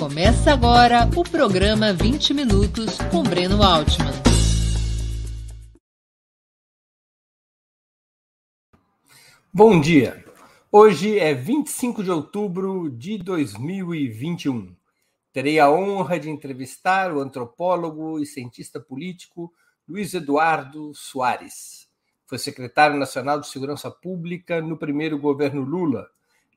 Começa agora o programa 20 Minutos com Breno Altman. Bom dia. Hoje é 25 de outubro de 2021. Terei a honra de entrevistar o antropólogo e cientista político Luiz Eduardo Soares. Foi secretário nacional de Segurança Pública no primeiro governo Lula.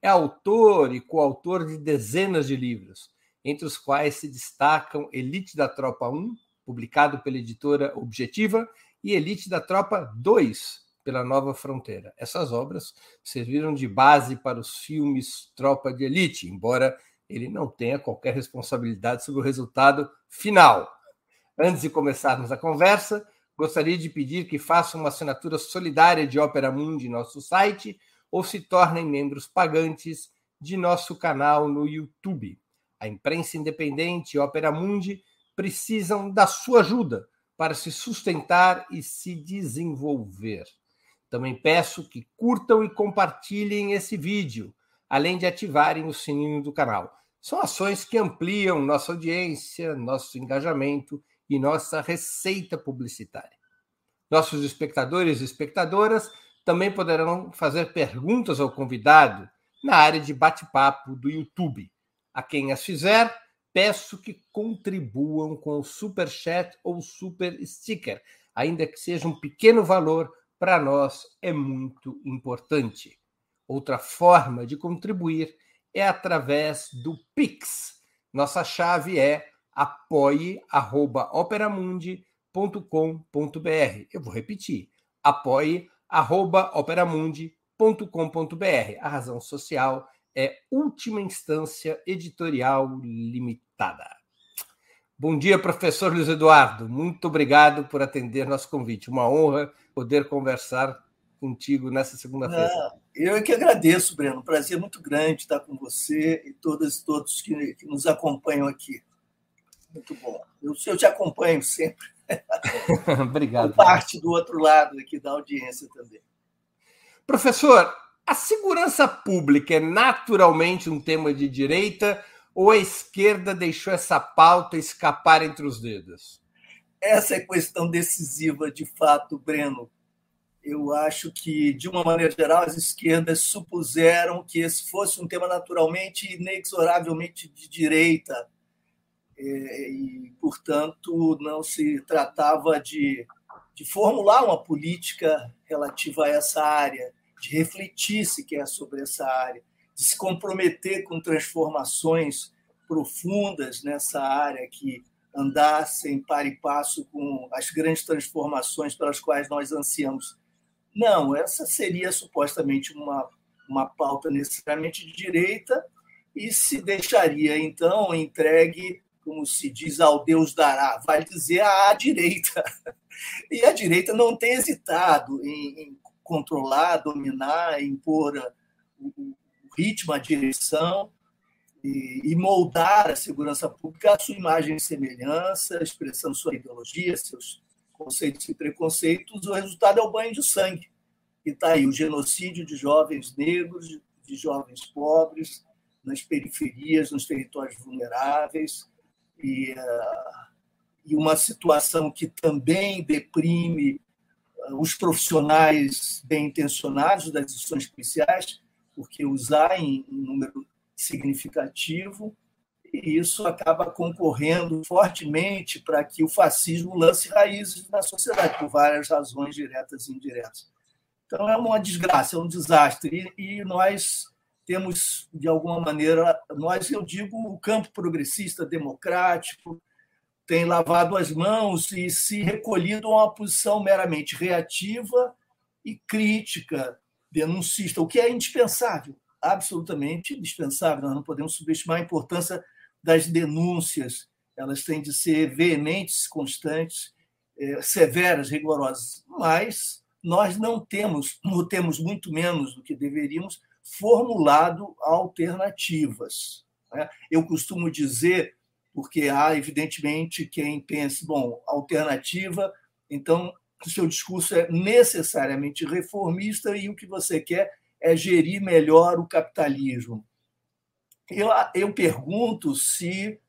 É autor e coautor de dezenas de livros, entre os quais se destacam Elite da Tropa 1, publicado pela editora Objetiva, e Elite da Tropa 2, pela Nova Fronteira. Essas obras serviram de base para os filmes Tropa de Elite, embora ele não tenha qualquer responsabilidade sobre o resultado final. Antes de começarmos a conversa, gostaria de pedir que façam uma assinatura solidária de Opera Mundi em nosso site ou se tornem membros pagantes de nosso canal no YouTube. A imprensa independente e Opera Mundi precisam da sua ajuda para se sustentar e se desenvolver. Também peço que curtam e compartilhem esse vídeo, além de ativarem o sininho do canal. São ações que ampliam nossa audiência, nosso engajamento e nossa receita publicitária. Nossos espectadores e espectadoras também poderão fazer perguntas ao convidado na área de bate-papo do YouTube. A quem as fizer, peço que contribuam com o super chat ou super sticker, ainda que seja um pequeno valor, para nós é muito importante. Outra forma de contribuir é através do Pix. Nossa chave é apoie@operamundi.com.br. Eu vou repetir: apoie@operamundi.com.br. A razão social é última instância editorial limitada. Bom dia, professor Luiz Eduardo. Muito obrigado por atender nosso convite. Uma honra poder conversar contigo nessa segunda-feira. Eu é que agradeço, Breno. Prazer muito grande estar com você e todas e todos que, que nos acompanham aqui. Muito bom. Eu, eu te acompanho sempre. Obrigado. parte do outro lado aqui da audiência também. Professor, a segurança pública é naturalmente um tema de direita ou a esquerda deixou essa pauta escapar entre os dedos? Essa é a questão decisiva, de fato, Breno. Eu acho que, de uma maneira geral, as esquerdas supuseram que esse fosse um tema naturalmente e inexoravelmente de direita, é, e, portanto, não se tratava de, de formular uma política relativa a essa área, de refletir sequer sobre essa área, de se comprometer com transformações profundas nessa área que andassem par e passo com as grandes transformações pelas quais nós ansiamos não, essa seria supostamente uma, uma pauta necessariamente de direita e se deixaria, então, entregue, como se diz, ao Deus dará, vai dizer à direita. E a direita não tem hesitado em, em controlar, dominar, impor o, ritmo, a direção e, moldar a segurança pública à sua imagem e semelhança, expressando sua ideologia, seus conceitos e preconceitos, o resultado é o banho de sangue. E está aí o genocídio de jovens negros, de jovens pobres, nas periferias, nos territórios vulneráveis, e, uh, e uma situação que também deprime os profissionais bem intencionados das instituições policiais, porque há em, número significativo, e isso acaba concorrendo fortemente para que o fascismo lance raízes na sociedade, por várias razões diretas e indiretas. Então, é uma desgraça, é um desastre. E nós temos, de alguma maneira, nós, eu digo, o campo progressista democrático tem lavado as mãos e se recolhido a uma posição meramente reativa e crítica, denuncista, o que é indispensável, absolutamente indispensável. Nós não podemos subestimar a importância das denúncias, elas têm de ser veementes, constantes, eh, severas, rigorosas, mas nós não temos, ou temos muito menos do que deveríamos, formulado alternativas. Né? Eu costumo dizer, porque há, evidentemente, quem pense, bom, alternativa, então o seu discurso é necessariamente reformista e o que você quer é gerir melhor o capitalismo. eu, eu pergunto se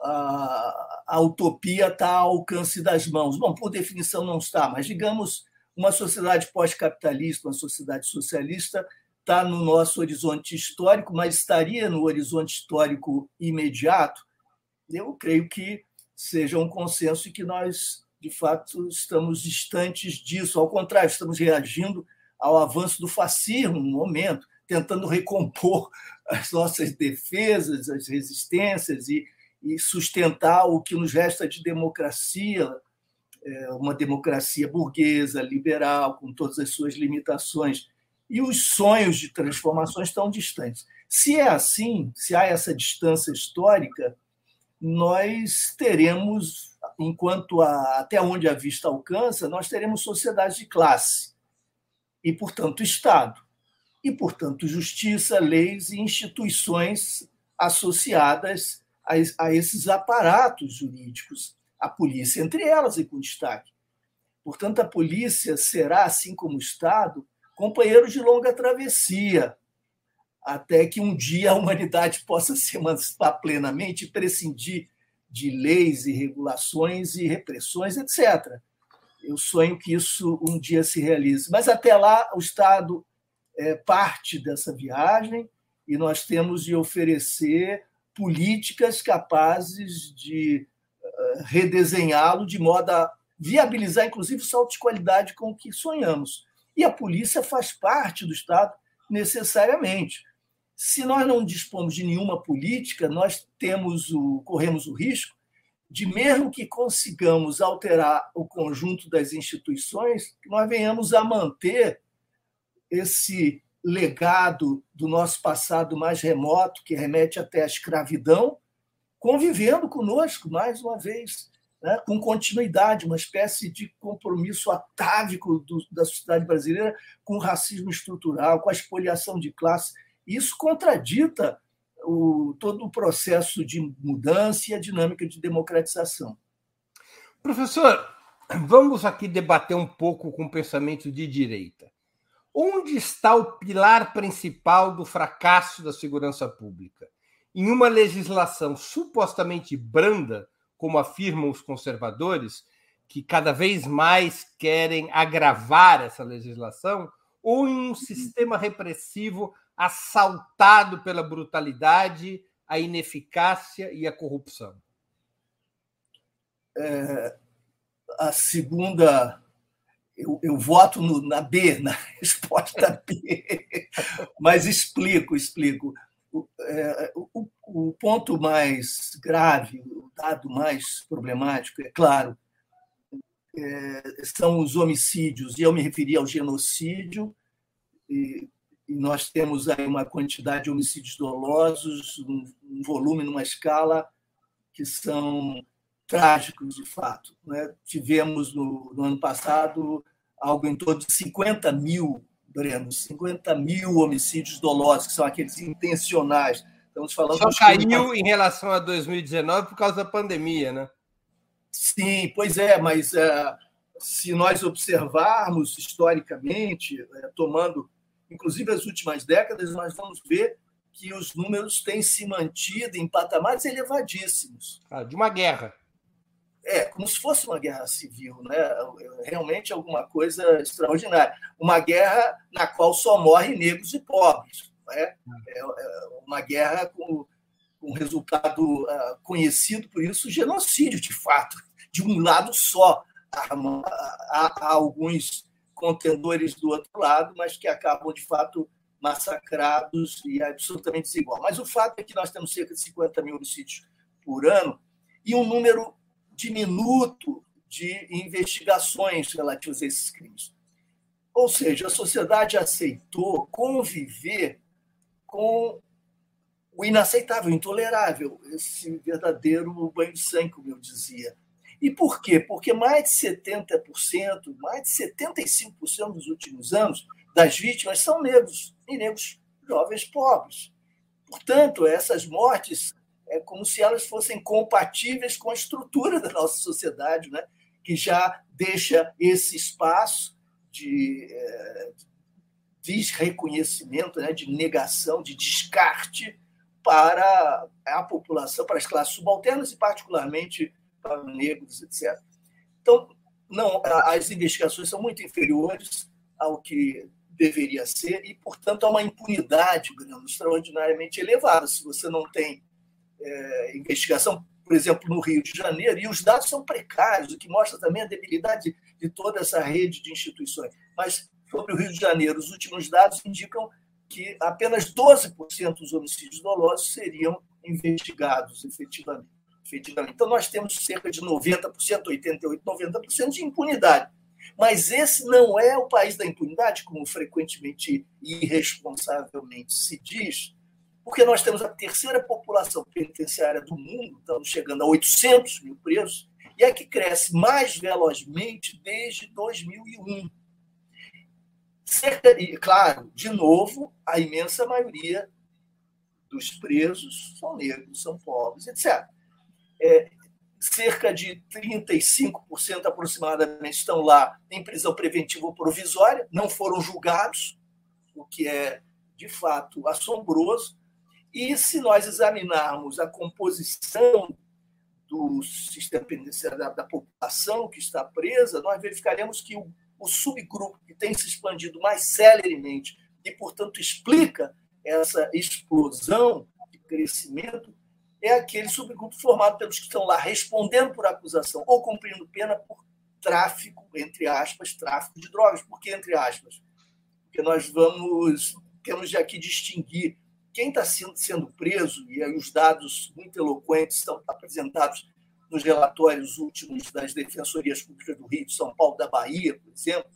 a, a utopia está ao alcance das mãos. Bom, por definição não está, mas digamos uma sociedade pós-capitalista, uma sociedade socialista, está no nosso horizonte histórico, mas estaria no horizonte histórico imediato? Eu creio que seja um consenso e que nós, de fato, estamos distantes disso. Ao contrário, estamos reagindo ao avanço do fascismo no momento, tentando recompor as nossas defesas, as resistências e, e sustentar o que nos resta de democracia, é, uma democracia burguesa, liberal, com todas as suas limitações. E os sonhos de transformações estão distantes. Se é assim, se há essa distância histórica, nós teremos, enquanto a, até onde a vista alcança, nós teremos sociedade de classe e, portanto, Estado e, portanto, justiça, leis e instituições associadas a, a esses aparatos jurídicos, a polícia entre elas e com destaque. Portanto, a polícia será, assim como o Estado, companheiro de longa travessia, até que um dia a humanidade possa se emancipar plenamente e prescindir de leis e regulações e repressões, etc. Eu sonho que isso um dia se realize. Mas até lá, o Estado é parte dessa viagem e nós temos de oferecer políticas capazes de eh, redesenhá-lo de modo a viabilizar, inclusive, o salto de qualidade com o que sonhamos. E a polícia faz parte do Estado necessariamente. Se nós não dispomos de nenhuma política, nós temos o, corremos o risco de, mesmo que consigamos alterar o conjunto das instituições, nós venhamos a manter esse legado do nosso passado mais remoto, que remete até à escravidão, convivendo conosco mais uma vez, né? com continuidade, uma espécie de compromisso atávico do, da sociedade brasileira com o racismo estrutural, com a expoliação de classe. Isso contradita o, todo o processo de mudança e a dinâmica de democratização. Professor, vamos aqui debater um pouco com o pensamento de direita. Onde está o pilar principal do fracasso da segurança pública? Em uma legislação supostamente branda, como afirmam os conservadores, que cada vez mais querem agravar essa legislação, ou em um sistema repressivo assaltado pela brutalidade, a ineficácia e a corrupção? É, a segunda eu, eu voto no, na B, na resposta B, mas explico, explico. O, é, o, o, ponto mais grave, o dado mais problemático, é claro, é, são os homicídios, e eu me referi ao genocídio, e, nós temos aí uma quantidade de homicídios dolosos, um, um volume, numa escala que são trágicos, de fato. Né? Tivemos, no, no, ano passado, algo em torno de 50 mil, Breno, 50 mil homicídios dolosos, que são aqueles intencionais. Estamos falando Só caiu em relação a 2019 por causa da pandemia, né? Sim, pois é, mas é, se nós observarmos historicamente, é, tomando inclusive as últimas décadas, nós vamos ver que os números têm se mantido em patamares elevadíssimos. Ah, de uma guerra. É, como se fosse uma guerra civil, né? realmente alguma coisa extraordinária. Uma guerra na qual só morrem negros e pobres. Né? É, uma guerra com, com resultado uh, conhecido por isso, genocídio, de fato, de um lado só. Há, há, há alguns contendores do outro lado, mas que acabam, de fato, massacrados e absolutamente desigual. Mas o fato é que nós temos cerca de 50 mil homicídios por ano e um número diminuto de investigações relativas a esses crimes. Ou seja, a sociedade aceitou conviver com o inaceitável, o intolerável, esse verdadeiro banho de sangue, como eu dizia. E por quê? Porque mais de 70%, mais de 75% nos últimos anos das vítimas são negros, e negros jovens pobres. Portanto, essas mortes é como se elas fossem compatíveis com a estrutura da nossa sociedade, né? que já deixa esse espaço de é, desreconhecimento, né? de negação, de descarte, para a população, para as classes subalternas e, particularmente, para negros, etc. Então, não, as investigações são muito inferiores ao que deveria ser e, portanto, há uma impunidade extraordinariamente elevada. Se você não tem é, investigação, por exemplo, no Rio de Janeiro, e os dados são precários, o que mostra também a debilidade de toda essa rede de instituições. Mas, sobre o Rio de Janeiro, os últimos dados indicam que apenas 12% dos homicídios dolosos seriam investigados efetivamente. Efetivamente. Então, nós temos cerca de 90%, 88%, 90% de impunidade. Mas esse não é o país da impunidade, como frequentemente e irresponsavelmente se diz, porque nós temos a terceira população penitenciária do mundo, estamos chegando a 800 mil presos, e é que cresce mais velozmente desde 2001. Cerca claro, de novo, a imensa maioria dos presos são negros, são pobres, etc. É, cerca de 35% aproximadamente estão lá em prisão preventiva ou provisória, não foram julgados, o que é de fato assombroso. E se nós examinarmos a composição do sistema penitenciário da, da, população que está presa, nós verificaremos que o, o subgrupo que tem se expandido mais celeremente e, portanto, explica essa explosão de crescimento é aquele subgrupo formado pelos que estão lá respondendo por acusação ou cumprindo pena por tráfico, entre aspas, tráfico de drogas. Por que entre aspas? Porque nós vamos, temos de aqui distinguir quem está sendo, sendo preso, e aí os dados muito eloquentes estão apresentados nos relatórios últimos das defensorias públicas do Rio, de São Paulo, da Bahia, por exemplo,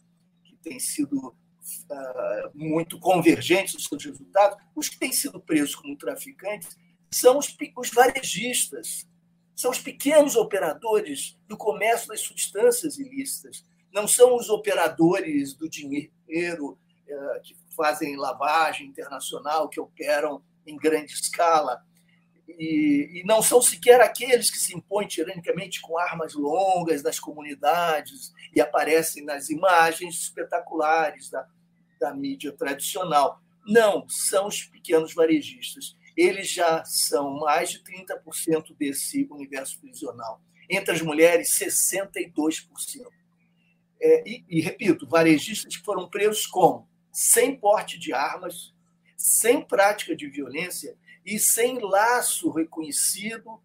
que têm sido uh, muito convergentes os seus resultados, os que têm sido presos como traficantes são os, os varejistas, são os pequenos operadores do comércio das substâncias ilícitas, não são os operadores do dinheiro uh, que fazem lavagem internacional, que operam em grande escala, e, e, não são sequer aqueles que se impõem tiranicamente com armas longas nas comunidades e aparecem nas imagens espetaculares da, da mídia tradicional. Não, são os pequenos varejistas. Eles já são mais de 30% desse universo prisional. Entre as mulheres, 62%. É, e, e, repito, varejistas que foram presos como? sem porte de armas, sem prática de violência e sem laço reconhecido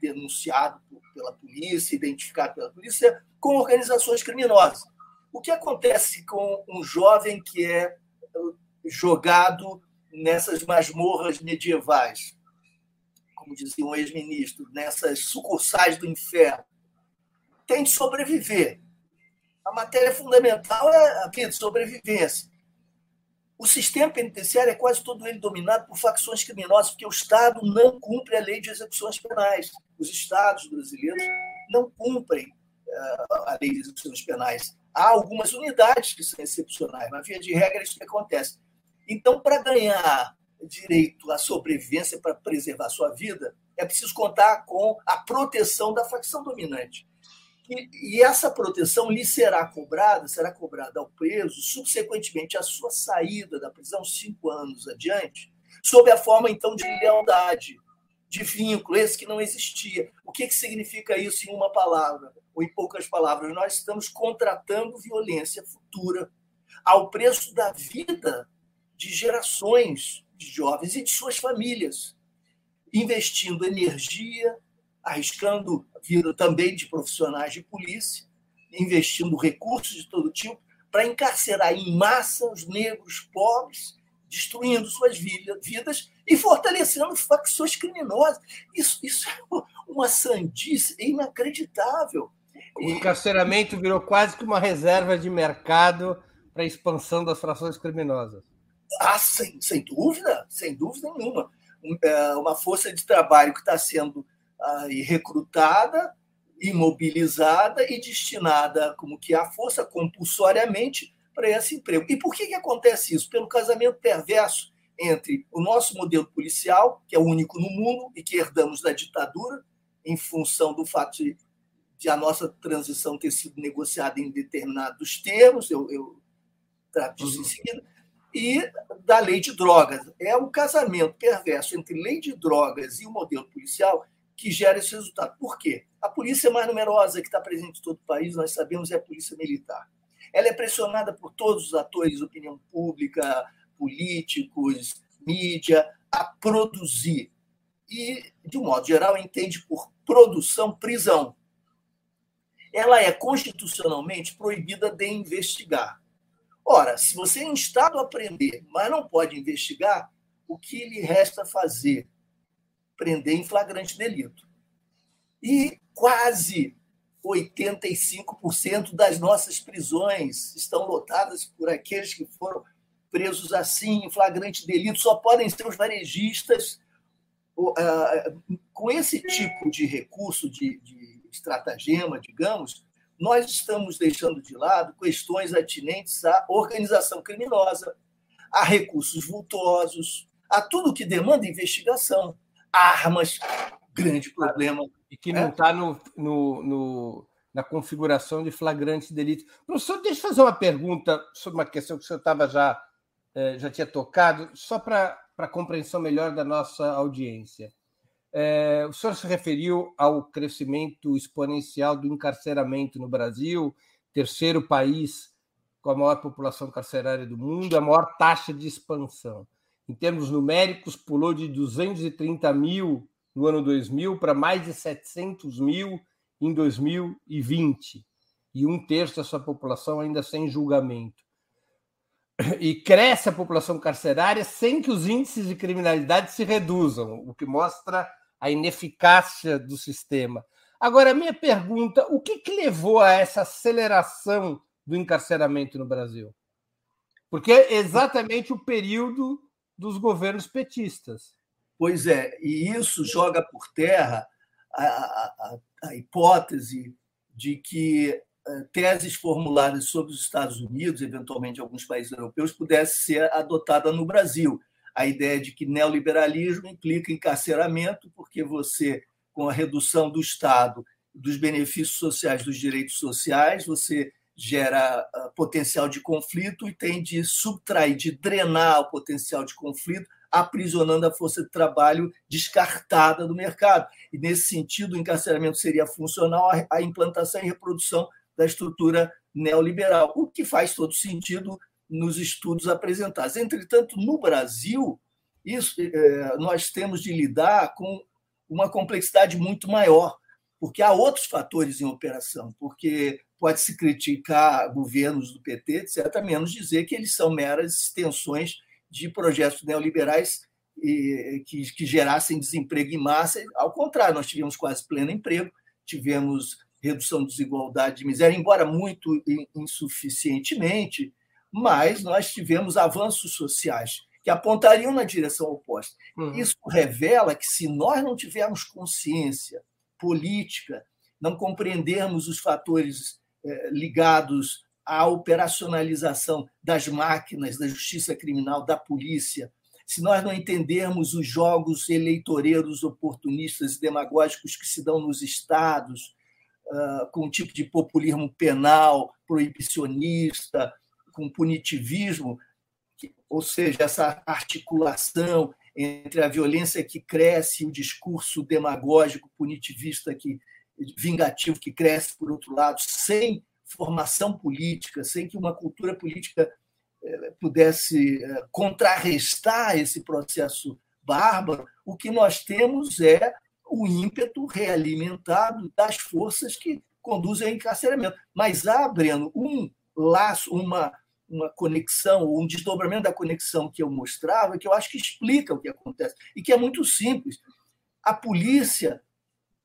denunciado pela polícia, identificado pela polícia, com organizações criminosas. O que acontece com um jovem que é jogado nessas masmorras medievais, como dizia um ex-ministro, nessas sucursais do inferno? Tem de sobreviver a matéria fundamental é a de sobrevivência. O sistema penitenciário é quase todo ele dominado por facções criminosas, porque o Estado não cumpre a lei de execuções penais. Os Estados brasileiros não cumprem uh, a lei de execuções penais. Há algumas unidades que são excepcionais, mas, via de regra, isso que acontece. Então, para ganhar direito à sobrevivência, para preservar sua vida, é preciso contar com a proteção da facção dominante. E, e, essa proteção lhe será cobrada, será cobrada ao preso, subsequentemente à sua saída da prisão, cinco anos adiante, sob a forma, então, de lealdade, de vínculo, esse que não existia. O que, que significa isso em uma palavra, ou em poucas palavras? Nós estamos contratando violência futura ao preço da vida de gerações de jovens e de suas famílias, investindo energia, arriscando a vida também de profissionais de polícia, investindo recursos de todo tipo para encarcerar em massa os negros pobres, destruindo suas vidas e fortalecendo facções criminosas. Isso, isso é uma sandice inacreditável. O encarceramento virou quase que uma reserva de mercado para a expansão das frações criminosas. Ah, sem, sem dúvida, sem dúvida nenhuma. É, uma força de trabalho que está sendo aí recrutada, imobilizada e destinada como que à força compulsoriamente para esse emprego. E por que, que acontece isso? Pelo casamento perverso entre o nosso modelo policial, que é o único no mundo e que herdamos da ditadura, em função do fato de, de a nossa transição ter sido negociada em determinados termos, eu, eu trato disso em seguida, e da lei de drogas. É um casamento perverso entre lei de drogas e o modelo policial que gera esse resultado. Por quê? A polícia mais numerosa que está presente em todo o país, nós sabemos, é a polícia militar. Ela é pressionada por todos os atores, opinião pública, políticos, mídia, a produzir. E, de um modo geral, entende por produção prisão. Ela é constitucionalmente proibida de investigar. Ora, se você é instado a aprender, mas não pode investigar, o que lhe resta fazer? Prender em flagrante delito. E quase 85% das nossas prisões estão lotadas por aqueles que foram presos assim, em flagrante delito, só podem ser os varejistas. Com esse tipo de recurso, de, de estratagema, digamos, nós estamos deixando de lado questões atinentes à organização criminosa, a recursos vultosos, a tudo que demanda investigação, armas, grande problema. E que não está é? no, no, no, na configuração de flagrante delito. Professor, deixa eu fazer uma pergunta sobre uma questão que o senhor estava já, eh, já tinha tocado, só para a compreensão melhor da nossa audiência. É, o senhor se referiu ao crescimento exponencial do encarceramento no Brasil, terceiro país com a maior população carcerária do mundo, a maior taxa de expansão. Em termos numéricos, pulou de 230 mil no ano 2000 para mais de 700 mil em 2020, e um terço da sua população ainda sem julgamento. E cresce a população carcerária sem que os índices de criminalidade se reduzam, o que mostra a ineficácia do sistema. Agora, minha pergunta: o que, que levou a essa aceleração do encarceramento no Brasil? Porque é exatamente o período dos governos petistas. Pois é, e isso joga por terra a, a, a hipótese de que eh, teses formuladas sobre os Estados Unidos, eventualmente alguns países europeus, pudesse ser adotada no Brasil a ideia de que neoliberalismo implica encarceramento, porque você, com a redução do Estado, dos benefícios sociais, dos direitos sociais, você gera ah, potencial de conflito e tem de subtrair, de drenar o potencial de conflito, aprisionando a força de trabalho descartada do mercado. E, nesse sentido, o encarceramento seria funcional à implantação e reprodução da estrutura neoliberal, o que faz todo sentido nos estudos apresentados. Entretanto, no Brasil, isso, é, nós temos de lidar com uma complexidade muito maior, porque há outros fatores em operação, porque pode-se criticar governos do PT, etc., menos dizer que eles são meras extensões de projetos neoliberais que, que gerassem desemprego em massa. Ao contrário, nós tivemos quase pleno emprego, tivemos redução de desigualdade de miséria, embora muito insuficientemente, mas nós tivemos avanços sociais que apontariam na direção oposta. Uhum. Isso revela que, se nós não tivermos consciência política, não compreendermos os fatores eh, ligados à operacionalização das máquinas, da justiça criminal, da polícia, se nós não entendermos os jogos eleitoreiros oportunistas e demagógicos que se dão nos estados, uh, com um tipo de populismo penal, proibicionista, com punitivismo, ou seja, essa articulação entre a violência que cresce e o discurso demagógico punitivista que vingativo que cresce por outro lado, sem formação política, sem que uma cultura política eh, pudesse eh, contrarrestar esse processo bárbaro, o que nós temos é o ímpeto realimentado das forças que conduzem ao encarceramento. Mas há, Breno, um laço, uma, uma conexão, um desdobramento da conexão que eu mostrava, que eu acho que explica o que acontece, e que é muito simples. A polícia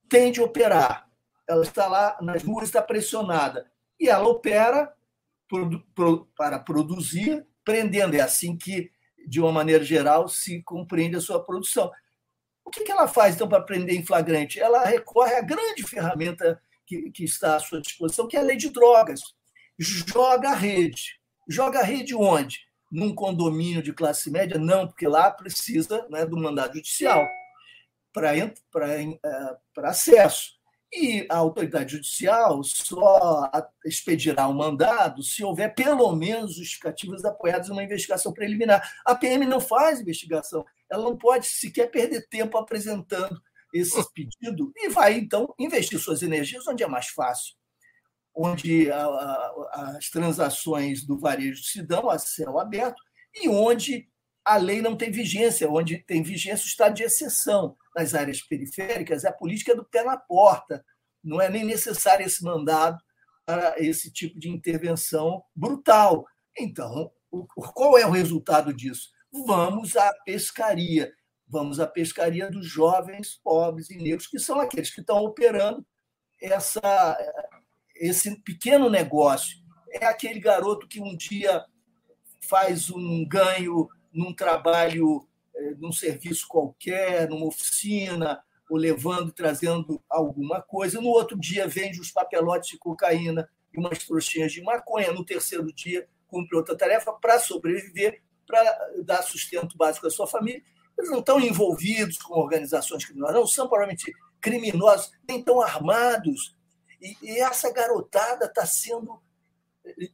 tem de operar. Ela está lá nas ruas, está pressionada. E ela opera para produzir, prendendo. É assim que, de uma maneira geral, se compreende a sua produção. O que ela faz, então, para prender em flagrante? Ela recorre à grande ferramenta que, está à sua disposição, que é a lei de drogas. Joga a rede Joga a rede onde? Num condomínio de classe média? Não, porque lá precisa né, do mandado judicial para é, acesso. E a autoridade judicial só expedirá o um mandado se houver pelo menos justificativas apoiadas numa investigação preliminar. A PM não faz investigação, ela não pode sequer perder tempo apresentando esse pedido e vai, então, investir suas energias onde é mais fácil, onde a, a, as transações do varejo se dão a céu aberto e onde a lei não tem vigência, onde tem vigência o estado de exceção. Nas áreas periféricas, é a política do pé na porta. Não é nem necessário esse mandado para esse tipo de intervenção brutal. Então, qual é o resultado disso? Vamos à pescaria. Vamos à pescaria dos jovens pobres e negros, que são aqueles que estão operando essa, esse pequeno negócio. É aquele garoto que um dia faz um ganho num trabalho, eh, num serviço qualquer, numa oficina, ou levando trazendo alguma coisa. No outro dia, vende os papelotes de cocaína e umas trouxinhas de maconha. No terceiro dia, cumpre outra tarefa para sobreviver, para dar sustento básico à sua família. Eles não estão envolvidos com organizações criminosas, não são provavelmente criminosos, nem estão armados. E, e essa garotada está sendo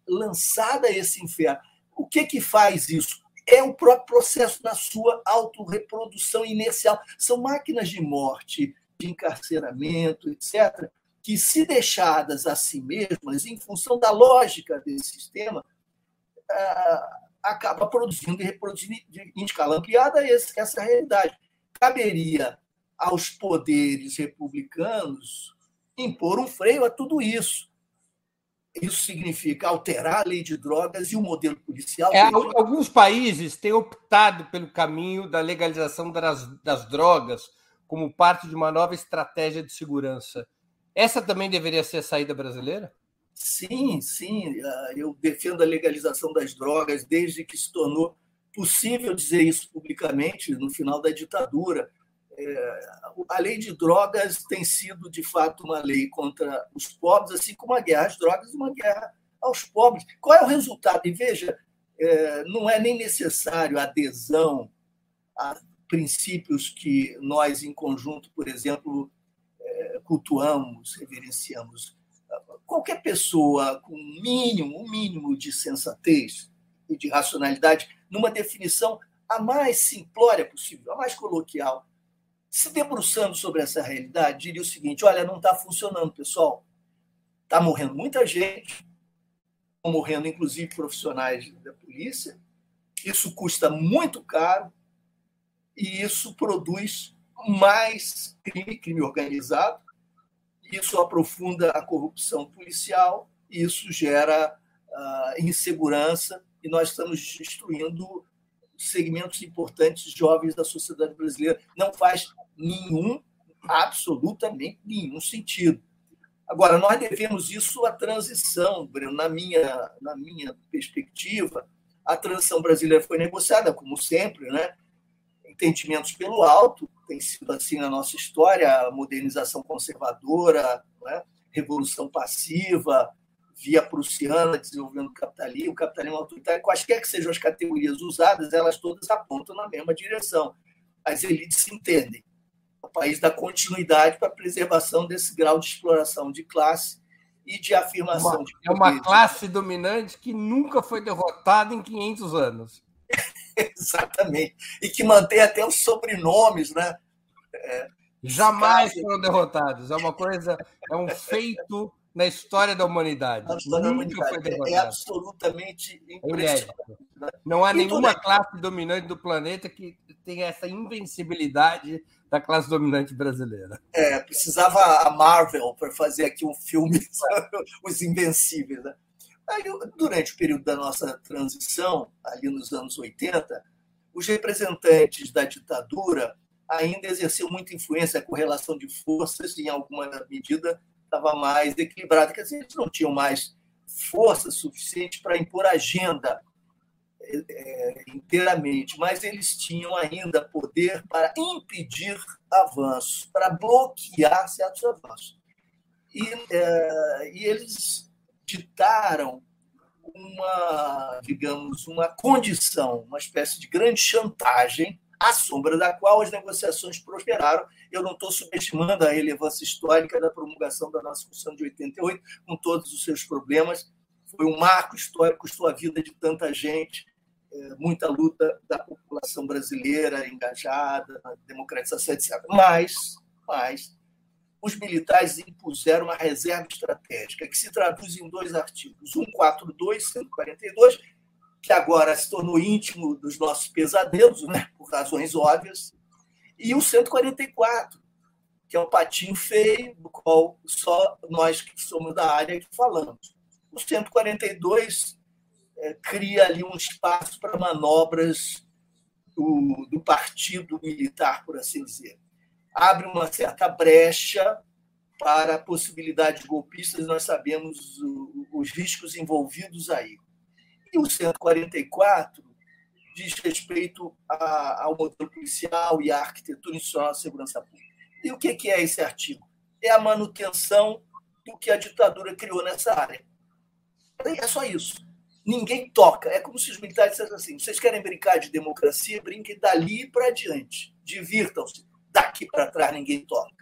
lançada a esse inferno. O que, que faz isso? é o próprio processo na sua autorreprodução inicial. São máquinas de morte, de encarceramento, etc., que, se deixadas a si mesmas, em função da lógica desse sistema, ah, acaba produzindo e reproduzindo em escala ampliada essa realidade. Caberia aos poderes republicanos impor um freio a tudo isso. Isso significa alterar a lei de drogas e o modelo policial. É, alguns países têm optado pelo caminho da legalização das, das drogas como parte de uma nova estratégia de segurança. Essa também deveria ser a saída brasileira? Sim, sim. Ah, eu defendo a legalização das drogas desde que se tornou possível dizer isso publicamente no final da ditadura. É, a lei de drogas tem sido, de fato, uma lei contra os pobres, assim como a guerra às drogas, uma guerra aos pobres. Qual é o resultado? E veja, é, não é nem necessário adesão a princípios que nós, em conjunto, por exemplo, é, cultuamos, reverenciamos. Qualquer pessoa com um mínimo, um mínimo de sensatez e de racionalidade, numa definição a mais simplória possível, a mais coloquial, se debruçando sobre essa realidade, diria o seguinte: olha, não está funcionando, pessoal. Está morrendo muita gente, morrendo inclusive profissionais da polícia. Isso custa muito caro e isso produz mais crime, crime organizado. Isso aprofunda a corrupção policial, isso gera uh, insegurança e nós estamos destruindo segmentos importantes jovens da sociedade brasileira. Não faz nenhum, absolutamente nenhum sentido. Agora, nós devemos isso à transição, Breno, na minha, na minha perspectiva. A transição brasileira foi negociada, como sempre, né? entendimentos pelo alto, tem sido assim na nossa história, a modernização conservadora, né? revolução passiva, via prussiana, desenvolvendo o capitalismo, o capitalismo autoritário, quaisquer que sejam as categorias usadas, elas todas apontam na mesma direção. As elites se entendem. O país dá continuidade para a preservação desse grau de exploração de classe e de afirmação uma, de poder. É uma classe dominante que nunca foi derrotada em 500 anos. Exatamente. E que mantém até os sobrenomes, né? É, Jamais foram derrotados. É uma coisa, é um feito na história da humanidade. História da humanidade. É, é absolutamente impressionante. É Não há e nenhuma classe dominante do planeta que tenha essa invencibilidade da classe dominante brasileira. É, precisava a Marvel para fazer aqui um filme Os Invencíveis. Né? Aí, durante o período da nossa transição, ali nos anos 80, os representantes da ditadura ainda exerciam muita influência, a correlação de forças, em alguma medida, estava mais equilibrada. Quer dizer, eles não tinham mais força suficiente para impor agenda é, inteiramente, mas eles tinham ainda poder para impedir avanços, para bloquear certos avanços. E, é, e eles ditaram uma, digamos, uma condição, uma espécie de grande chantagem à sombra da qual as negociações prosperaram. Eu não estou subestimando a relevância histórica da promulgação da nossa Constituição de 88, com todos os seus problemas. Foi um marco histórico, custou a vida de tanta gente, é, muita luta da população brasileira engajada na democratização, etc. Mas, mas os militares impuseram uma reserva estratégica que se traduz em dois artigos, 142, 142, que agora se tornou íntimo dos nossos pesadelos, né, por razões óbvias, e o 144, que é um patinho feio, do qual só nós que somos da área que falamos. O 142 é, cria ali um espaço para manobras do, do partido militar, por assim dizer. Abre uma certa brecha para possibilidades golpistas, nós sabemos os riscos envolvidos aí. E o 144 diz respeito ao modelo policial e à arquitetura institucional da segurança pública. E o que é esse artigo? É a manutenção do que a ditadura criou nessa área. É só isso ninguém toca. É como se os militares dissessem assim: vocês querem brincar de democracia, brinquem dali para diante. Divirtam-se. Daqui para trás ninguém toca.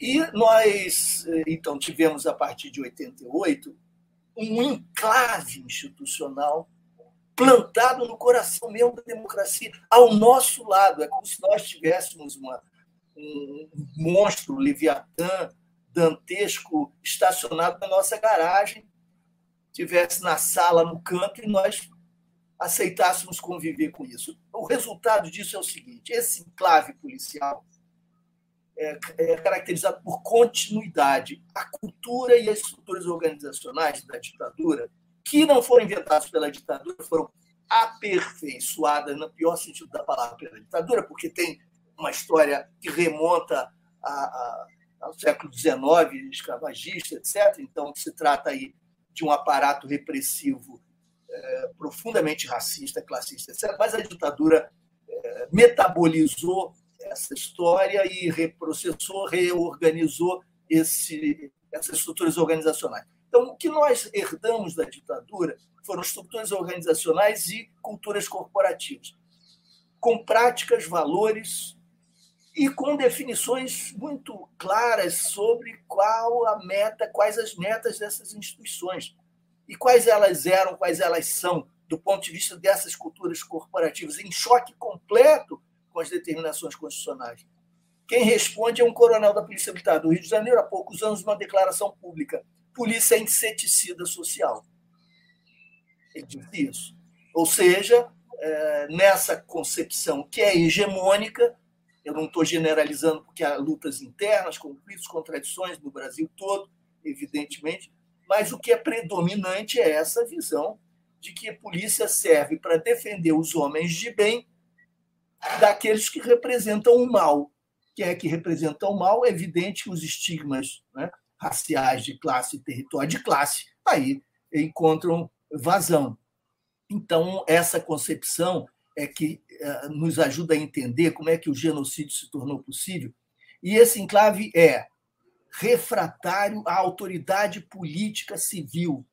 E nós, então, tivemos, a partir de 88, um enclave institucional plantado no coração mesmo da democracia, ao nosso lado. É como se nós tivéssemos uma, um monstro leviatã, dantesco, estacionado na nossa garagem, tivesse na sala, no canto, e nós aceitássemos conviver com isso. O resultado disso é o seguinte: esse enclave policial é, é caracterizado por continuidade. A cultura e as estruturas organizacionais da ditadura, que não foram inventadas pela ditadura, foram aperfeiçoadas, no pior sentido da palavra, pela ditadura, porque tem uma história que remonta a, a, ao século XIX, escravagista, etc. Então, se trata aí de um aparato repressivo é, profundamente racista, classista, etc. Mas a ditadura é, metabolizou essa história e reprocessou, reorganizou esse, essas estruturas organizacionais. Então, o que nós herdamos da ditadura foram estruturas organizacionais e culturas corporativas, com práticas, valores e com definições muito claras sobre qual a meta, quais as metas dessas instituições e quais elas eram, quais elas são, do ponto de vista dessas culturas corporativas, em choque completo com as determinações constitucionais. Quem responde é um coronel da Polícia Militar do Rio de Janeiro, há poucos anos, uma declaração pública: polícia é inseticida social. Ele disse isso. Ou seja, é, nessa concepção que é hegemônica, eu não estou generalizando, porque há lutas internas, conflitos, contradições no Brasil todo, evidentemente, mas o que é predominante é essa visão de que a polícia serve para defender os homens de bem daqueles que representam o mal. Quem é que representa o mal? É evidente que os estigmas né, raciais de classe território de classe aí encontram vazão. Então, essa concepção é que eh, nos ajuda a entender como é que o genocídio se tornou possível. E esse enclave é refratário à autoridade política civil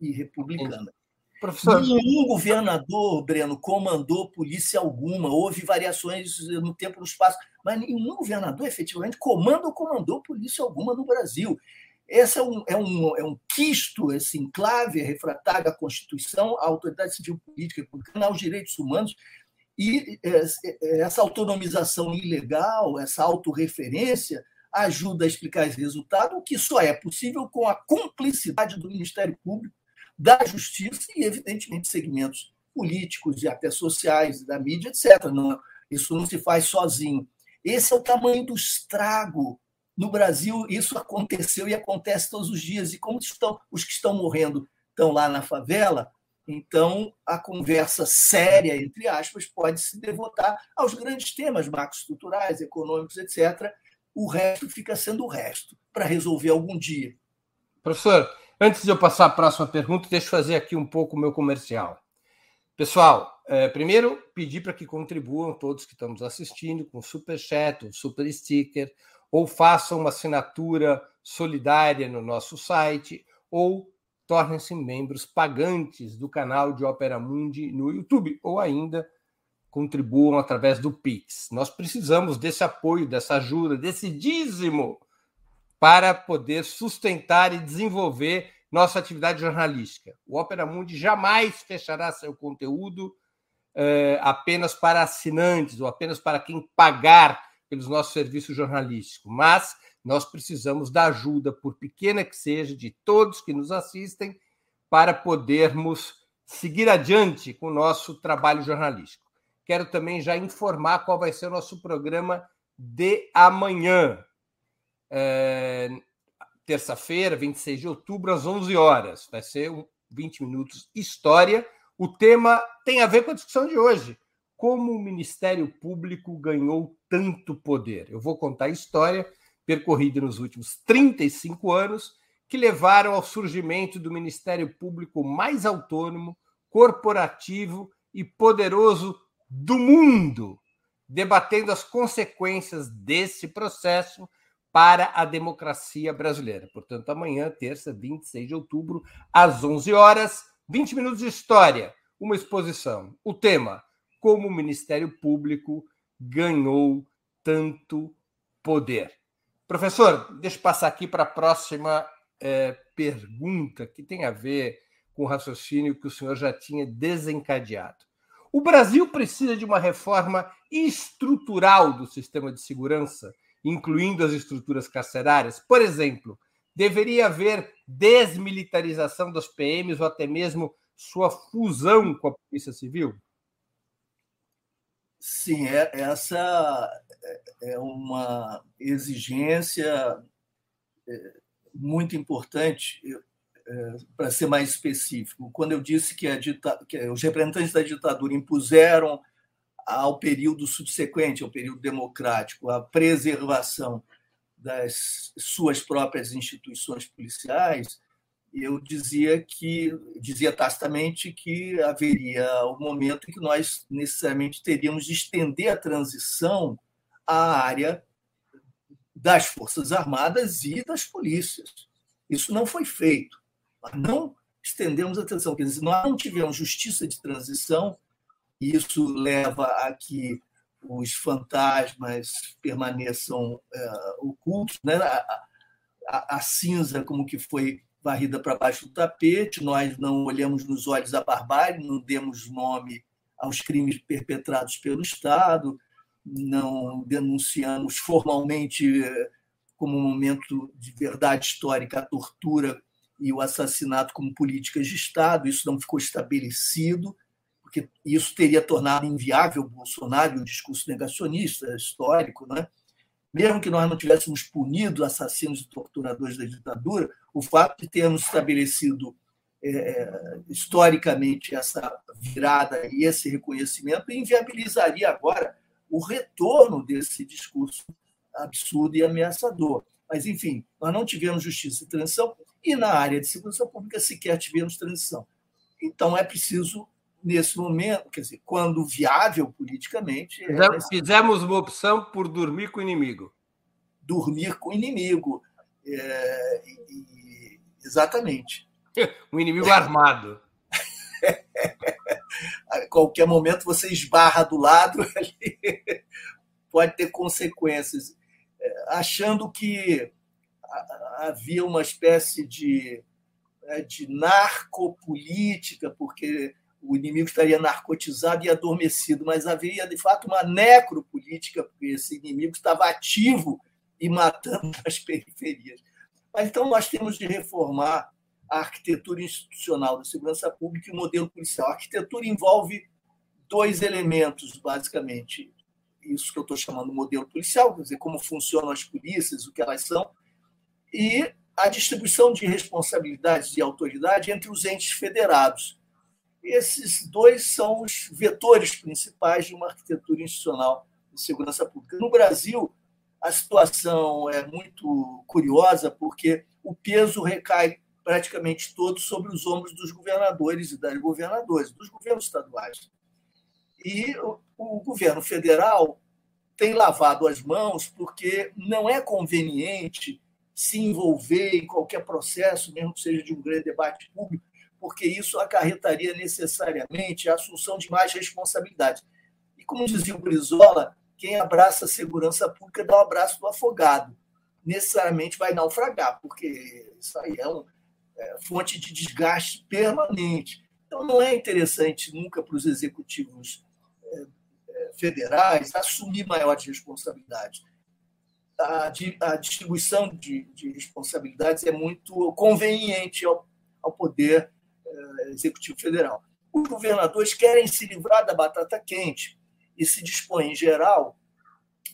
e republicana. Professor... Nenhum governador, Breno, comandou polícia alguma. Houve variações no tempo e no espaço, mas nenhum governador efetivamente comanda ou comandou polícia alguma no Brasil. Esse é um, é um, é um quisto, esse enclave refratário à Constituição, à autoridade civil política republicana, aos direitos humanos, e é, é, essa autonomização ilegal, essa autorreferência, ajuda a explicar esse resultado, o que só é possível com a cumplicidade do Ministério Público, da Justiça e, evidentemente, segmentos políticos e até sociais, da mídia, etc. Não, isso não se faz sozinho. Esse é o tamanho do estrago no Brasil, isso aconteceu e acontece todos os dias. E como estão os que estão morrendo estão lá na favela, então a conversa séria, entre aspas, pode se devotar aos grandes temas macroestruturais, econômicos, etc. O resto fica sendo o resto, para resolver algum dia. Professor, antes de eu passar a próxima pergunta, deixa eu fazer aqui um pouco o meu comercial. Pessoal, é, primeiro pedir para que contribuam todos que estamos assistindo com super chat, super sticker, ou façam uma assinatura solidária no nosso site, ou tornem-se membros pagantes do canal de Opera Mundi no YouTube, ou ainda contribuam através do Pix. Nós precisamos desse apoio, dessa ajuda, desse dízimo para poder sustentar e desenvolver nossa atividade jornalística. O Opera Mundi jamais fechará seu conteúdo eh, apenas para assinantes ou apenas para quem pagar pelos nossos serviços jornalísticos, mas nós precisamos da ajuda, por pequena que seja, de todos que nos assistem, para podermos seguir adiante com o nosso trabalho jornalístico. Quero também já informar qual vai ser o nosso programa de amanhã. É, terça-feira, 26 de outubro, às 11 horas. Vai ser 20 minutos história. O tema tem a ver com a discussão de hoje. Como o Ministério Público ganhou tanto poder? Eu vou contar a história percorrida nos últimos 35 anos que levaram ao surgimento do Ministério Público mais autônomo, corporativo e poderoso do mundo, debatendo as consequências desse processo para a democracia brasileira. Portanto, amanhã, terça, 26 de outubro, às 11 horas, 20 minutos de história, uma exposição. O tema: Como o Ministério Público ganhou tanto poder. Professor, deixa eu passar aqui para a próxima é, pergunta, que tem a ver com o raciocínio que o senhor já tinha desencadeado. O Brasil precisa de uma reforma estrutural do sistema de segurança incluindo as estruturas carcerárias? Por exemplo, deveria haver desmilitarização das PMs ou até mesmo sua fusão com a Polícia Civil? Sim, é, essa é uma exigência é, muito importante. É, para ser mais específico, quando eu disse que, que os representantes da ditadura impuseram ao período subsequente, ao período democrático, a preservação das suas próprias instituições policiais, eu dizia que dizia tacitamente que haveria o um momento em que nós necessariamente teríamos de estender a transição à área das forças armadas e das polícias. Isso não foi feito. Não estendemos a transição, quer dizer, nós não tivemos justiça de transição isso leva a que os fantasmas permaneçam uh, ocultos, né? A, a, a, cinza como que foi varrida para baixo do tapete, nós não olhamos nos olhos a barbárie, não demos nome aos crimes perpetrados pelo Estado, não denunciamos formalmente eh, como um momento de verdade histórica a tortura e o assassinato como políticas de Estado, isso não ficou estabelecido porque isso teria tornado inviável o Bolsonaro o discurso negacionista histórico, né? mesmo que nós não tivéssemos punido assassinos e torturadores da ditadura, o fato de termos estabelecido é, é, historicamente essa virada e esse reconhecimento inviabilizaria agora o retorno desse discurso absurdo e ameaçador. Mas, enfim, nós não tivemos justiça e transição e na área de segurança pública sequer tivemos transição. Então, é preciso nesse momento, quer dizer, quando viável politicamente. É Fizemos uma opção por dormir com o inimigo. Dormir com o inimigo. É, e, exatamente. um inimigo armado. A qualquer momento você esbarra do lado, pode ter consequências. É, achando que havia uma espécie de, né, de narcopolítica, porque o inimigo estaria narcotizado e adormecido, mas havia, de fato, uma necropolítica, porque esse inimigo estava ativo e matando as periferias. Mas então nós temos de reformar a arquitetura institucional da segurança pública e o modelo policial. A arquitetura envolve dois elementos, basicamente. Isso que eu estou chamando de modelo policial, quer dizer, como funcionam as polícias, o que elas são, e a distribuição de responsabilidades e autoridade entre os entes federados esses dois são os vetores principais de uma arquitetura institucional de segurança pública. No Brasil, a situação é muito curiosa, porque o peso recai praticamente todo sobre os ombros dos governadores e das governadoras, dos governos estaduais. E o governo federal tem lavado as mãos porque não é conveniente se envolver em qualquer processo, mesmo que seja de um grande debate público, porque isso acarretaria necessariamente a assunção de mais responsabilidades. E como dizia o Brizola, quem abraça a segurança pública dá o um abraço do afogado. Necessariamente vai naufragar, porque isso aí é, uma é fonte de desgaste permanente. Então, não é interessante nunca para os executivos é, é, federais assumir maiores responsabilidades. A, a distribuição de, de, responsabilidades é muito conveniente ao, ao poder executivo federal. Os governadores querem se livrar da batata quente e se dispõem, em geral,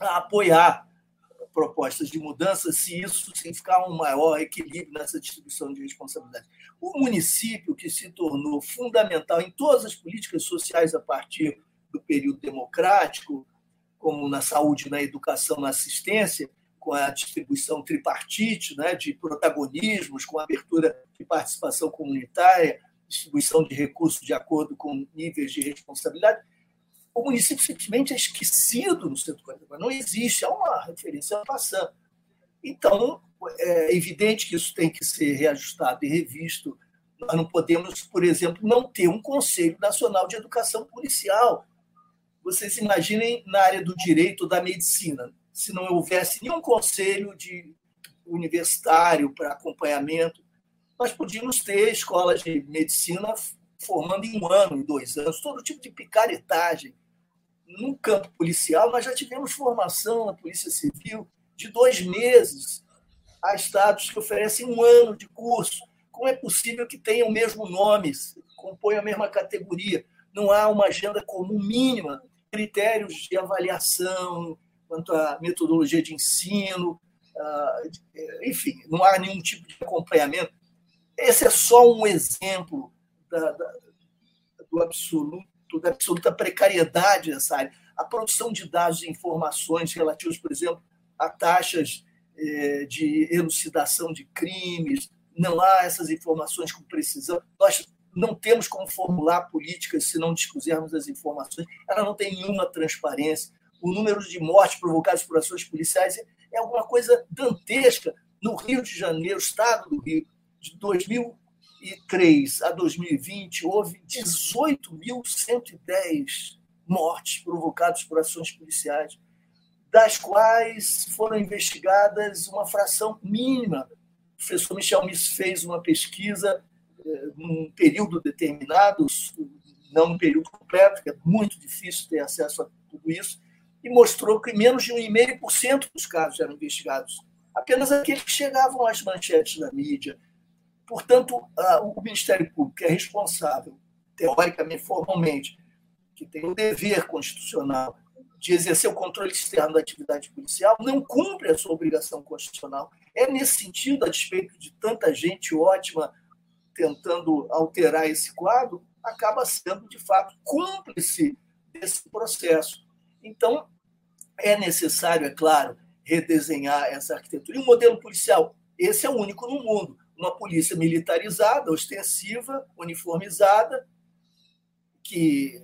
a apoiar propostas de mudança se isso significar um maior equilíbrio nessa distribuição de responsabilidade. O município, que se tornou fundamental em todas as políticas sociais a partir do período democrático, como na saúde, na educação, na assistência, com a distribuição tripartite né, de protagonismos, com a abertura de participação comunitária, distribuição de recursos de acordo com níveis de responsabilidade, o município simplesmente é esquecido no centro comunitário. Não existe, é uma referência passando. Então, é evidente que isso tem que ser reajustado e revisto. Nós não podemos, por exemplo, não ter um Conselho Nacional de Educação Policial. Vocês imaginem na área do direito da medicina, se não houvesse nenhum conselho de universitário para acompanhamento, nós podíamos ter escolas de medicina formando em um ano, em dois anos, todo tipo de picaretagem. No campo policial, nós já tivemos formação na Polícia Civil de dois meses. Há estados que oferecem um ano de curso. Como é possível que tenham o mesmo nome, compõem a mesma categoria? Não há uma agenda comum mínima, critérios de avaliação quanto à metodologia de ensino, ah, enfim, não há nenhum tipo de acompanhamento. Esse é só um exemplo da, da, do absoluto, da absoluta precariedade dessa área. A produção de dados e informações relativos, por exemplo, a taxas eh, de elucidação de crimes, não há essas informações com precisão. Nós não temos como formular políticas se não dispusermos as informações. Ela não tem nenhuma transparência. O número de mortes provocadas por ações policiais é alguma coisa dantesca. No Rio de Janeiro, estado do Rio, de 2003 a 2020, houve 18.110 mortes provocadas por ações policiais, das quais foram investigadas uma fração mínima. O professor Michel Miss fez uma pesquisa eh, num período determinado, não num período completo, que é muito difícil ter acesso a tudo isso, e mostrou que menos de 1,5% dos casos eram investigados. Apenas aqueles que chegavam às manchetes da mídia, Portanto, o Ministério Público é responsável, teoricamente, formalmente, que tem o dever constitucional de exercer o controle externo da atividade policial, não cumpre a sua obrigação constitucional. É nesse sentido, a despeito de tanta gente ótima tentando alterar esse quadro, acaba sendo, de fato, cúmplice desse processo. Então, é necessário, é claro, redesenhar essa arquitetura. E o modelo policial, esse é o único no mundo uma polícia militarizada, ostensiva, uniformizada, que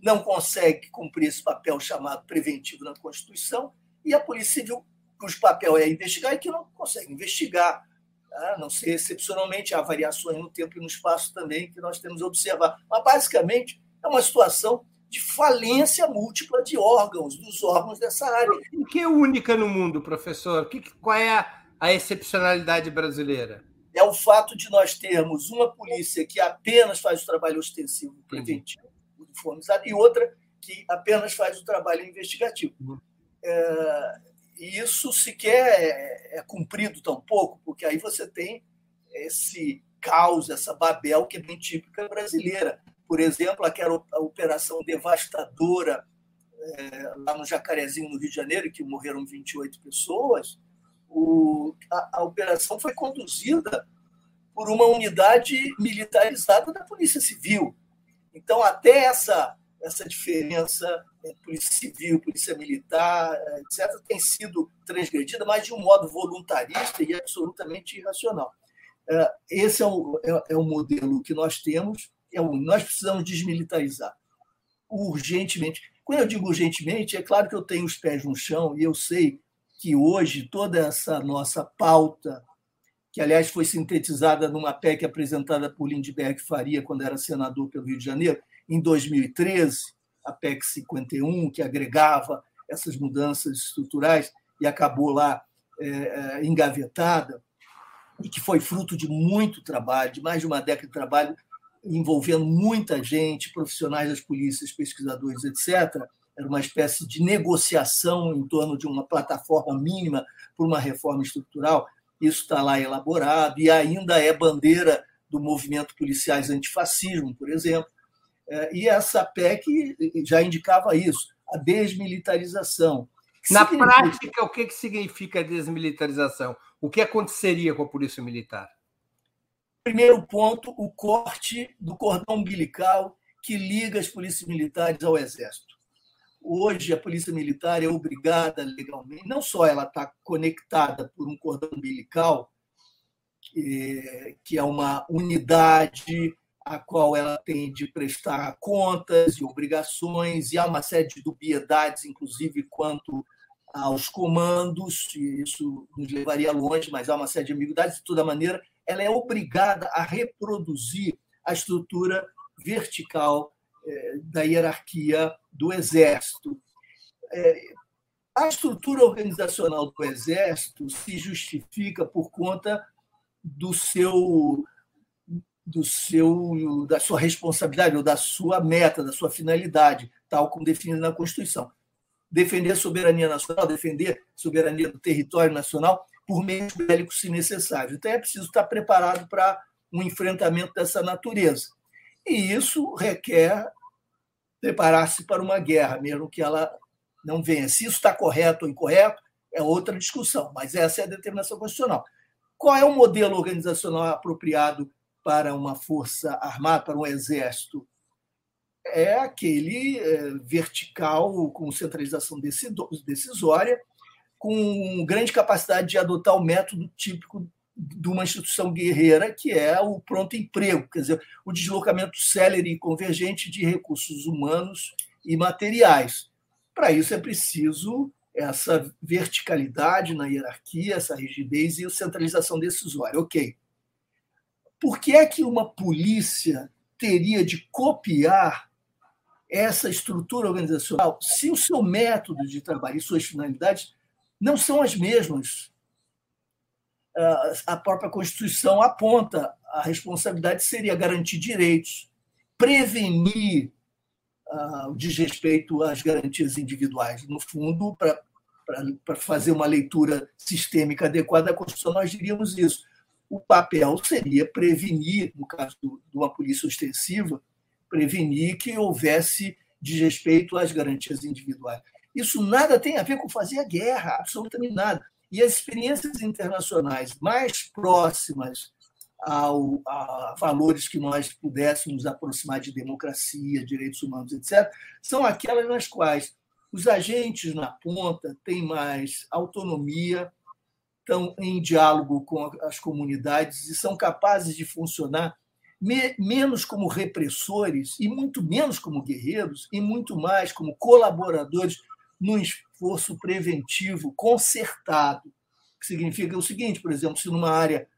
não consegue cumprir esse papel chamado preventivo na Constituição, e a Polícia Civil, cujo papel é investigar e que não consegue investigar. Tá? Não sei, excepcionalmente, há variações no tempo e no espaço também que nós temos a observar. Mas, basicamente, é uma situação de falência múltipla de órgãos, dos órgãos dessa área. O que é única no mundo, professor? qual é a a excepcionalidade brasileira? É o fato de nós termos uma polícia que apenas faz o trabalho ostensivo, preventivo, uhum. uniformizado, e outra que apenas faz o trabalho investigativo. Uhum. É, e isso sequer é, é cumprido tão pouco, porque aí você tem esse caos, essa Babel que é bem típica brasileira. Por exemplo, aquela operação devastadora é, lá no Jacarezinho, no Rio de Janeiro, que morreram 28 pessoas, o, a, a operação foi conduzida por uma unidade militarizada da Polícia Civil. Então, até essa, essa diferença entre Polícia Civil, Polícia Militar, etc., tem sido transgredida, mas de um modo voluntarista e absolutamente irracional. É, esse é o, é, é o modelo que nós temos, é o, nós precisamos desmilitarizar urgentemente. Quando eu digo urgentemente, é claro que eu tenho os pés no chão e eu sei que hoje toda essa nossa pauta, que aliás foi sintetizada numa PEC apresentada por Lindbergh Faria quando era senador pelo Rio de Janeiro, em 2013, a PEC 51, que agregava essas mudanças estruturais e acabou lá é, engavetada, e que foi fruto de muito trabalho, de mais de uma década de trabalho, envolvendo muita gente, profissionais das polícias, pesquisadores, etc. Era uma espécie de negociação em torno de uma plataforma mínima por uma reforma estrutural. Isso está lá elaborado e ainda é bandeira do movimento policiais antifascismo, por exemplo. É, e essa PEC já indicava isso, a desmilitarização. Na significa? prática, o que significa desmilitarização? O que aconteceria com a Polícia Militar? Primeiro ponto, o corte do cordão umbilical que liga as polícias militares ao Exército. Hoje, a Polícia Militar é obrigada legalmente, não só ela está conectada por um cordão umbilical, que é uma unidade a qual ela tem de prestar contas e obrigações, e há uma série de dubiedades, inclusive quanto aos comandos, e isso nos levaria longe, mas há uma série de ambiguidades. De toda maneira, ela é obrigada a reproduzir a estrutura vertical eh, da hierarquia do Exército. Eh, a estrutura organizacional do Exército se justifica por conta do seu do seu da sua responsabilidade ou da sua meta, da sua finalidade, tal como definido na Constituição. Defender a soberania nacional, defender a soberania do território nacional por meios bélicos, se necessário. Então é preciso estar preparado para um enfrentamento dessa natureza. E isso requer preparar-se para uma guerra, mesmo que ela não venha. Se isso está correto ou incorreto, é outra discussão, mas essa é a determinação constitucional. Qual é o modelo organizacional apropriado para uma força armada, para um exército, é aquele é, vertical, com centralização decisória, com grande capacidade de adotar o método típico de uma instituição guerreira, que é o pronto emprego, quer dizer, o deslocamento célere e convergente de recursos humanos e materiais. Para isso é preciso essa verticalidade na hierarquia, essa rigidez e centralização decisória. Ok. Por que é que uma polícia teria de copiar essa estrutura organizacional se o seu método de trabalho e suas finalidades não são as mesmas? A própria Constituição aponta a responsabilidade seria garantir direitos, prevenir uh, o desrespeito às garantias individuais. No fundo, para fazer uma leitura sistêmica adequada da Constituição, nós diríamos isso o papel seria prevenir, no caso de uma polícia ostensiva, prevenir que houvesse desrespeito às garantias individuais. Isso nada tem a ver com fazer a guerra, absolutamente nada. E as experiências internacionais mais próximas ao, a valores que nós pudéssemos aproximar de democracia, direitos humanos, etc., são aquelas nas quais os agentes na ponta têm mais autonomia, estão em diálogo com as comunidades e são capazes de funcionar me, menos como repressores e muito menos como guerreiros e muito mais como colaboradores num esforço preventivo concertado, que significa o seguinte, por exemplo, se numa área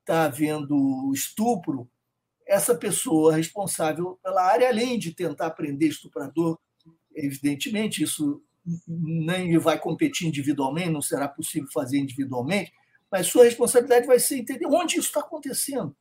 está havendo estupro, essa pessoa responsável pela área, além de tentar prender estuprador, evidentemente isso nem vai competir individualmente, não será possível fazer individualmente, mas sua responsabilidade vai ser entender onde isso está acontecendo,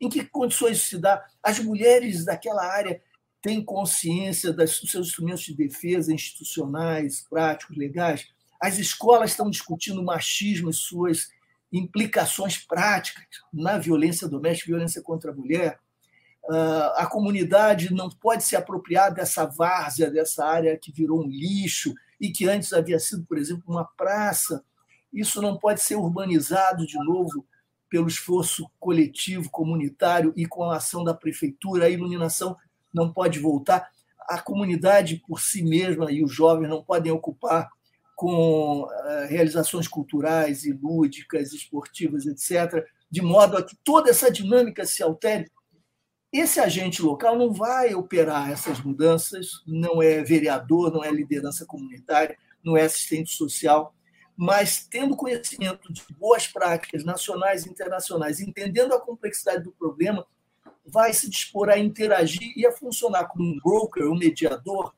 em que condições isso se dá. As mulheres daquela área têm consciência dos seus instrumentos de defesa institucionais, práticos, legais. As escolas estão discutindo machismo e suas implicações práticas na violência doméstica, violência contra a mulher. Ah, a comunidade não pode se apropriar dessa várzea, dessa área que virou um lixo e que antes havia sido, por exemplo, uma praça. Isso não pode ser urbanizado de novo pelo esforço coletivo, comunitário e com a ação da prefeitura. A iluminação não pode voltar. A comunidade por si mesma e os jovens não podem ocupar com ah, realizações culturais e lúdicas, esportivas, etc., de modo a que toda essa dinâmica se altere esse agente local não vai operar essas mudanças, não é vereador, não é liderança comunitária, não é assistente social, mas tendo conhecimento de boas práticas nacionais e internacionais, entendendo a complexidade do problema, vai se dispor a interagir e a funcionar como um broker, um mediador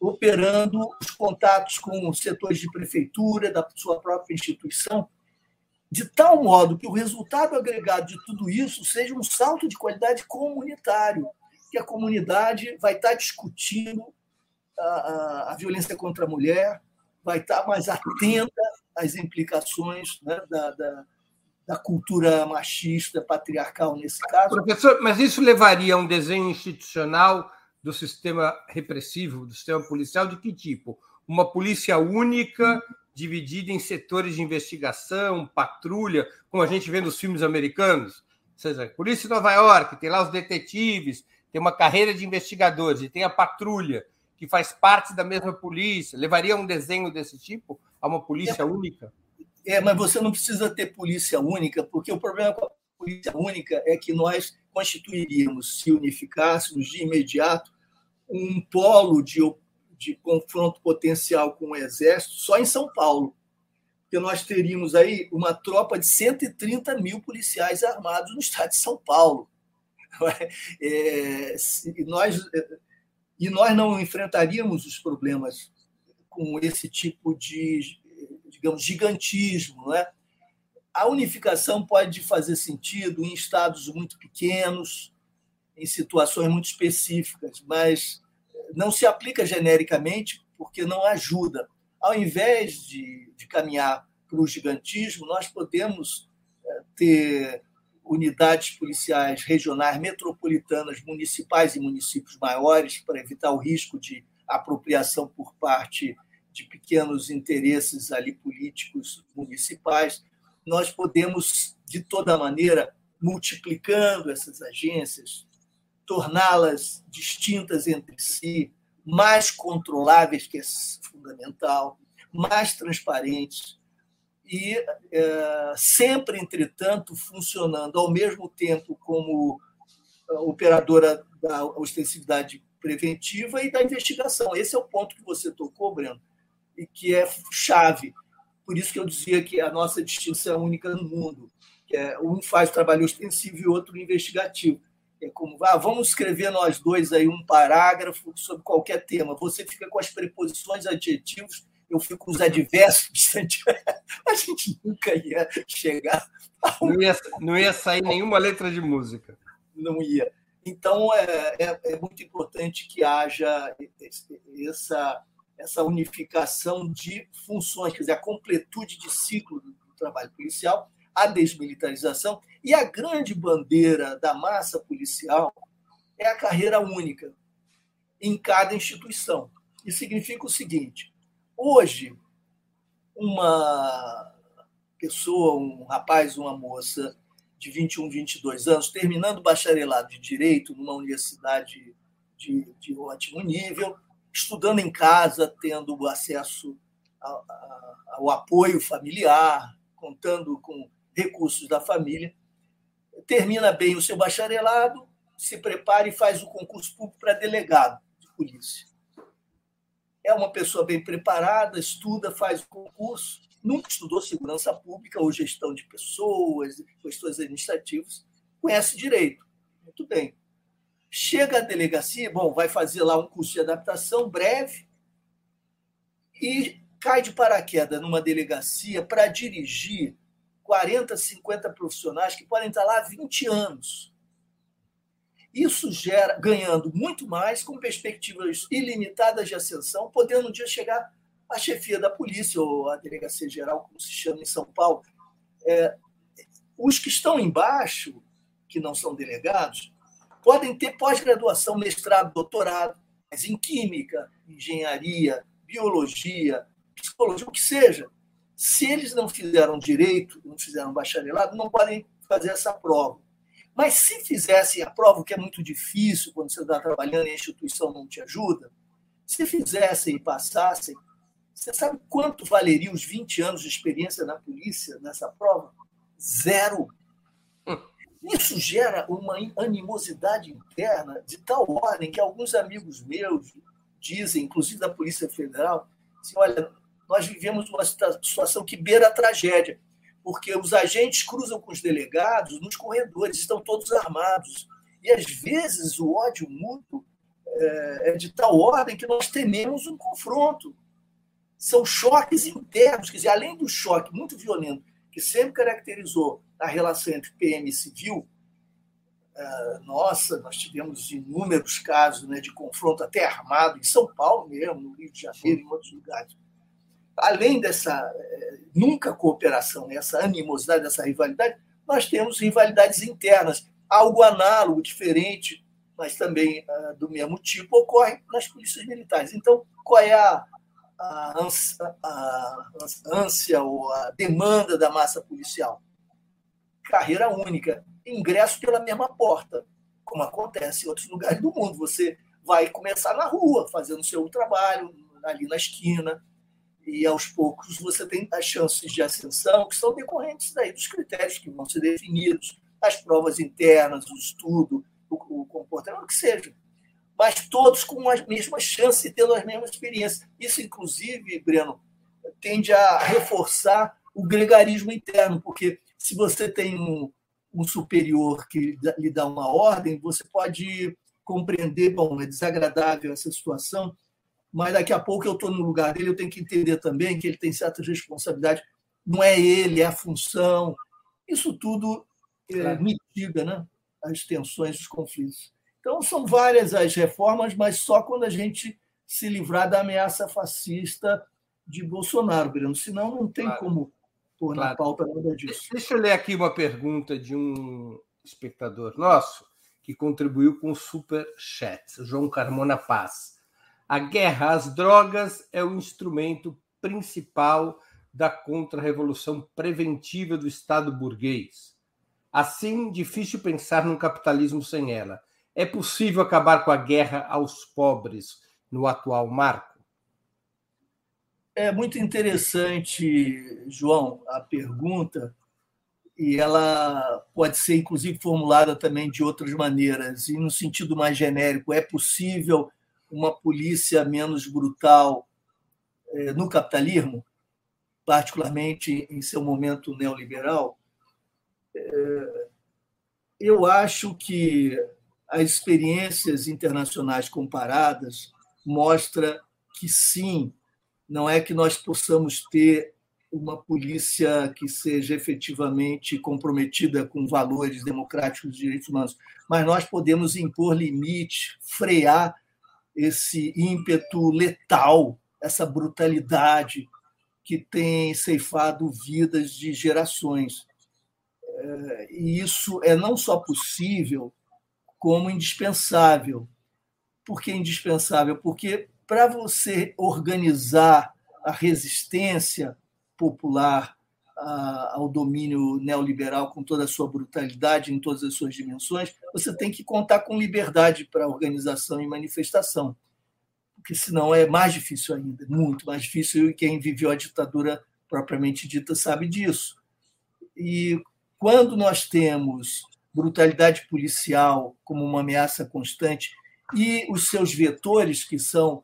operando os contatos com os setores de prefeitura, da sua própria instituição, de tal modo que o resultado agregado de tudo isso seja um salto de qualidade comunitário, que a comunidade vai estar discutindo a, a, a violência contra a mulher, vai estar mais atenta às implicações né, da, da, da, cultura machista, patriarcal nesse caso. Professor, mas isso levaria a um desenho institucional do sistema repressivo, do sistema policial, de que tipo? Uma polícia única dividida em setores de investigação, patrulha, como a gente vê nos filmes americanos. Ou seja, Polícia de Nova York, tem lá os detetives, tem uma carreira de investigadores, e tem a patrulha, que faz parte da mesma polícia. Levaria um desenho desse tipo a uma polícia é, única? É, mas você não precisa ter polícia única, porque o problema com a polícia única é que nós constituiríamos, se unificássemos de imediato, um polo de de confronto potencial com o Exército só em São Paulo. Porque nós teríamos aí uma tropa de 130 mil policiais armados no estado de São Paulo. É, nós, e nós não enfrentaríamos os problemas com esse tipo de, digamos, gigantismo. Não é? A unificação pode fazer sentido em estados muito pequenos, em situações muito específicas, mas não se aplica genericamente porque não ajuda. Ao invés de, de caminhar para o gigantismo, nós podemos é, ter unidades policiais regionais, metropolitanas, municipais e municípios maiores para evitar o risco de apropriação por parte de pequenos interesses ali políticos municipais. Nós podemos, de toda maneira, multiplicando essas agências, torná-las distintas entre si, mais controláveis, que é fundamental, mais transparentes, e é, sempre, entretanto, funcionando ao mesmo tempo como operadora da ostensividade preventiva e da investigação. Esse é o ponto que você tocou, Breno, e que é chave. Por isso que eu dizia que a nossa distinção é única no mundo. Que é, um faz trabalho ostensivo e outro investigativo. É como, ah, vamos escrever nós dois aí um parágrafo sobre qualquer tema. Você fica com as preposições adjetivos, eu fico com os adversos. A gente nunca ia chegar. Não, ia, não ia sair nenhuma letra de música. Não ia. Então, é, é, é muito importante que haja essa, essa unificação de funções, quer dizer, a completude de ciclo do trabalho policial, a desmilitarização e a grande bandeira da massa policial é a carreira única em cada instituição. Isso significa o seguinte: hoje, uma pessoa, um rapaz, uma moça de 21, 22 anos, terminando o bacharelado de Direito numa universidade de, de ótimo nível, estudando em casa, tendo acesso ao, apoio familiar, contando com recursos da família, termina bem o seu bacharelado, se prepara e faz o concurso público para delegado de polícia. É uma pessoa bem preparada, estuda, faz o concurso, nunca estudou segurança pública ou gestão de pessoas, questões administrativas, conhece direito. Muito bem. Chega à delegacia, bom, vai fazer lá um curso de adaptação breve e cai de paraquedas numa delegacia para dirigir 40, 50 profissionais que podem estar lá há 20 anos. Isso gera, ganhando muito mais, com perspectivas ilimitadas de ascensão, podendo um dia chegar à chefia da polícia ou à delegacia geral, como se chama em São Paulo. É, os que estão embaixo, que não são delegados, podem ter pós-graduação, mestrado, doutorado, mas em química, engenharia, biologia, psicologia, o que seja. Se eles não fizeram direito, não fizeram bacharelado, não podem fazer essa prova. Mas se fizessem a prova, que é muito difícil quando você está trabalhando e a instituição não te ajuda, se fizessem e passassem, você sabe quanto valeria os 20 anos de experiência na polícia nessa prova? Zero. Isso gera uma animosidade interna de tal ordem que alguns amigos meus dizem, inclusive da Polícia Federal, assim, olha, nós vivemos uma situação que beira a tragédia, porque os agentes cruzam com os delegados nos corredores, estão todos armados. E, às vezes, o ódio mútuo é, é de tal ordem que nós tememos um confronto. São choques internos, quer dizer, além do choque muito violento que sempre caracterizou a relação entre PM e civil, é, nossa, nós tivemos inúmeros casos né, de confronto até armado, em São Paulo mesmo, no Rio de Janeiro, em outros lugares. Além dessa é, nunca cooperação, essa animosidade, essa rivalidade, nós temos rivalidades internas, algo análogo, diferente, mas também uh, do mesmo tipo, ocorre nas polícias militares. Então, qual é a, a, ânsia, a ânsia ou a demanda da massa policial? Carreira única, ingresso pela mesma porta, como acontece em outros lugares do mundo. Você vai começar na rua, fazendo seu trabalho, ali na esquina, e aos poucos você tem as chances de ascensão que são decorrentes daí dos critérios que vão ser definidos, as provas internas, o estudo, o, o comportamento, o que seja. Mas todos com as mesmas chances tendo as mesmas experiências. Isso, inclusive, Breno, tende a reforçar o gregarismo interno, porque se você tem um, um superior que lhe dá uma ordem, você pode compreender, bom, é desagradável essa situação, mas daqui a pouco eu estou no lugar dele, eu tenho que entender também que ele tem certas responsabilidades. Não é ele, é a função. Isso tudo é, mitiga né, as tensões, os conflitos. Então, são várias as reformas, mas só quando a gente se livrar da ameaça fascista de Bolsonaro, Breno. Senão, não tem claro. como pôr claro. na pauta nada disso. Deixa eu ler aqui uma pergunta de um espectador nosso que contribuiu com o super chat, João Carmona Paz. A guerra às drogas é o instrumento principal da contra-revolução preventiva do Estado burguês. Assim, difícil pensar num capitalismo sem ela. É possível acabar com a guerra aos pobres no atual marco? É muito interessante, João, a pergunta, e ela pode ser, inclusive, formulada também de outras maneiras, e no sentido mais genérico: é possível uma polícia menos brutal é, no capitalismo, particularmente em seu momento neoliberal, é, eu acho que as experiências internacionais comparadas mostra que sim, não é que nós possamos ter uma polícia que seja efetivamente comprometida com valores democráticos e direitos humanos, mas nós podemos impor limite, frear esse ímpeto letal, essa brutalidade que tem ceifado vidas de gerações. É, e isso é não só possível, como indispensável. Por que indispensável? Porque para você organizar a resistência popular ao domínio neoliberal com toda a sua brutalidade em todas as suas dimensões, você tem que contar com liberdade para organização e manifestação, porque senão é mais difícil ainda, muito mais difícil, e quem viveu a ditadura propriamente dita sabe disso. E quando nós temos brutalidade policial como uma ameaça constante e os seus vetores, que são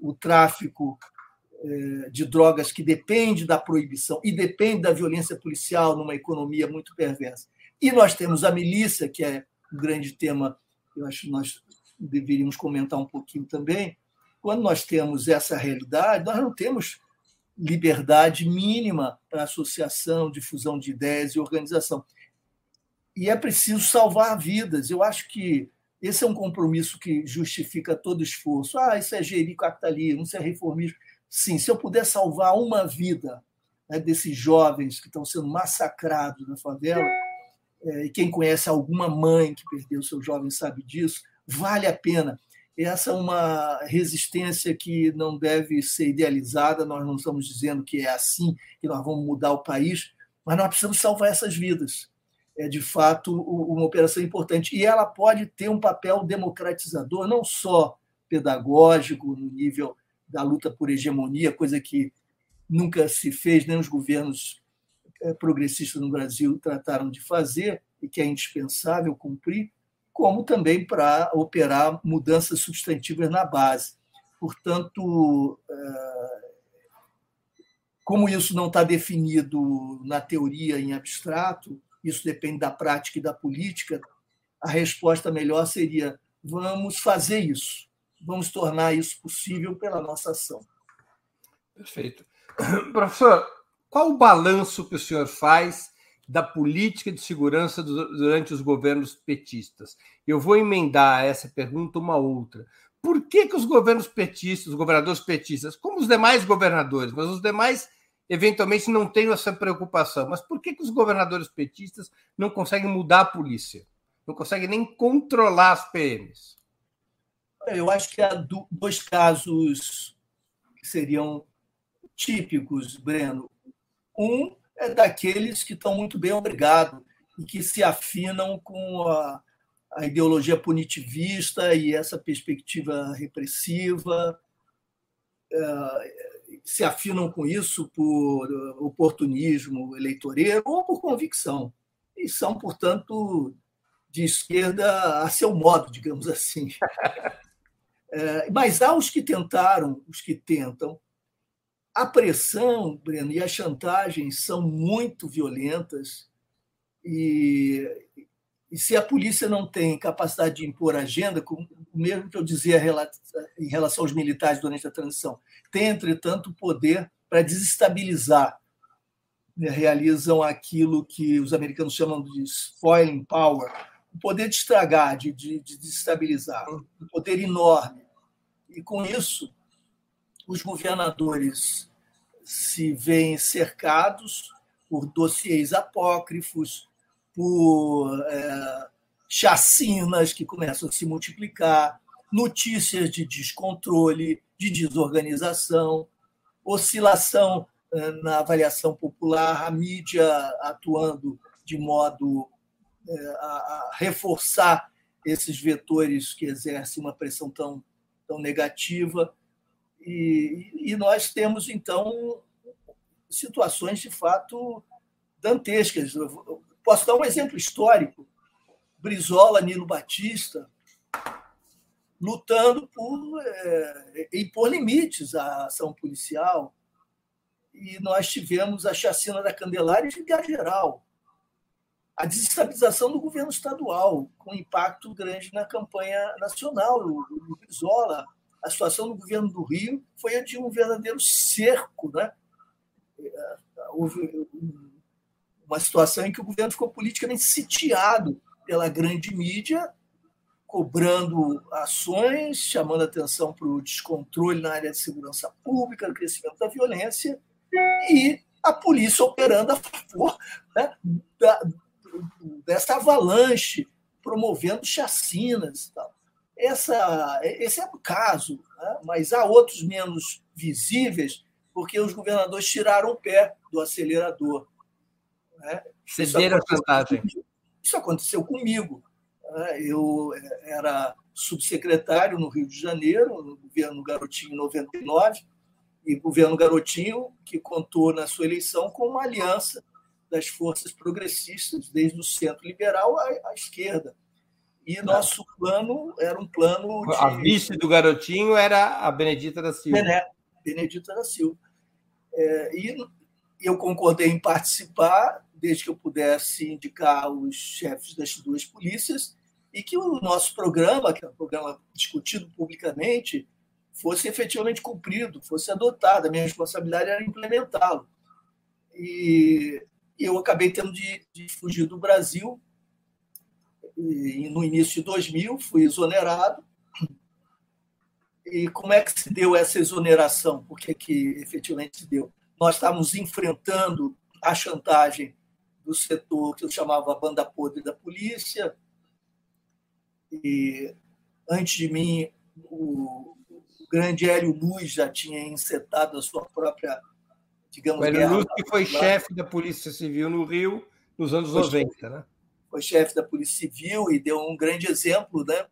o tráfico eh, de drogas que depende da proibição e depende da violência policial numa economia muito perversa. E nós temos a milícia, que é um grande tema, eu acho que nós deveríamos comentar um pouquinho também. Quando nós temos essa realidade, nós não temos liberdade mínima para associação, difusão de ideias e organização. E é preciso salvar vidas. Eu acho que esse é um compromisso que justifica todo esforço. Ah, isso é gerir capitalismo, isso é reformismo. Sim, se eu puder salvar uma vida né, desses jovens que estão sendo massacrados na favela, é, e quem conhece alguma mãe que perdeu seu jovem sabe disso, vale a pena. Essa é uma resistência que não deve ser idealizada, nós não estamos dizendo que é assim que nós vamos mudar o país, mas nós precisamos salvar essas vidas. É de fato uma operação importante. E ela pode ter um papel democratizador, não só pedagógico, no nível da luta por hegemonia, coisa que nunca se fez, nem os governos eh, progressistas no Brasil trataram de fazer e que é indispensável cumprir, como também para operar mudanças substantivas na base. Portanto, eh, como isso não está definido na teoria em abstrato, isso depende da prática e da política, a resposta melhor seria: vamos fazer isso vamos tornar isso possível pela nossa ação. Perfeito. Professor, qual o balanço que o senhor faz da política de segurança durante os governos petistas? Eu vou emendar essa pergunta uma outra. Por que, que os governos petistas, os governadores petistas, como os demais governadores, mas os demais eventualmente não têm essa preocupação, mas por que, que os governadores petistas não conseguem mudar a polícia? Não conseguem nem controlar as PMs? Eu acho que há dois casos que seriam típicos, Breno. Um é daqueles que estão muito bem obrigados e que se afinam com a, a ideologia punitivista e essa perspectiva repressiva, é, se afinam com isso por oportunismo eleitoreiro ou por convicção. E são, portanto, de esquerda a seu modo, digamos assim. É, mas há os que tentaram, os que tentam, a pressão, Breno, e a chantagem são muito violentas e, e se a polícia não tem capacidade de impor agenda, o mesmo que eu dizia em relação aos militares durante a transição, tem, entretanto, poder para desestabilizar. Realizam aquilo que os americanos chamam de spoiling power, o poder de estragar, de, de, de desestabilizar, um poder enorme. E com isso, os governadores se veem cercados por dossiês apócrifos, por é, chacinas que começam a se multiplicar, notícias de descontrole, de desorganização, oscilação é, na avaliação popular, a mídia atuando de modo é, a, reforçar esses vetores que exercem uma pressão tão, tão negativa. E, e nós temos, então, situações de fato dantescas. Posso dar um exemplo histórico. Brizola, Nilo Batista, lutando por é, impor limites à ação policial. E nós tivemos a chacina da Candelária e de Geral. A desestabilização do governo estadual, com impacto grande na campanha nacional. O Brizola, a situação do governo do Rio foi a de um verdadeiro cerco. Né? Houve uma situação em que o governo ficou politicamente sitiado pela grande mídia, cobrando ações, chamando atenção para o descontrole na área de segurança pública, o crescimento da violência, e a polícia operando a favor né, da, dessa avalanche, promovendo chacinas e tal. Essa, esse é o caso, né? mas há outros menos visíveis, porque os governadores tiraram o pé do acelerador. Né? Cederam a vantagem. Isso aconteceu comigo. Né? Eu era subsecretário no Rio de Janeiro, no governo Garotinho em 99, e governo Garotinho que contou na sua eleição com uma aliança das forças progressistas, desde o centro liberal à, à esquerda. E nosso plano era um plano. De... A vice do garotinho era a Benedita da Silva. Bené, Benedita da Silva. É, e eu concordei em participar, desde que eu pudesse indicar os chefes das duas polícias, e que o nosso programa, que é um programa discutido publicamente, fosse efetivamente cumprido, fosse adotado. A minha responsabilidade era implementá-lo. E eu acabei tendo de, de fugir do Brasil no início de 2000, fui exonerado. E como é que se deu essa exoneração? Por que, que efetivamente se deu? Nós estávamos enfrentando a chantagem do setor que eu chamava banda podre da polícia. E antes de mim, o grande Hélio Luz já tinha encetado a sua própria, digamos, o Hélio Luz que foi chefe da Polícia Civil no Rio nos anos foi 90, né? foi chefe da Polícia Civil e deu um grande exemplo né,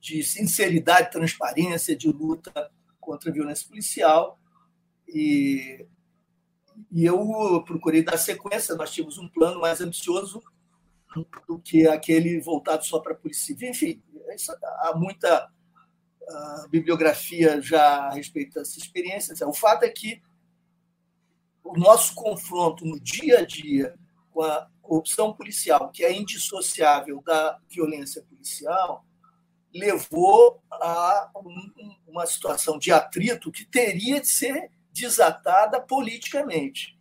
de sinceridade, transparência, de luta contra a violência policial. E, e eu procurei dar sequência, nós tínhamos um plano mais ambicioso do que aquele voltado só para a Polícia Civil. Enfim, há muita uh, bibliografia já a respeito dessa experiência. O fato é que o nosso confronto no dia a dia com a corrupção policial, que é indissociável da violência policial, levou a uma situação de atrito que teria de ser desatada politicamente.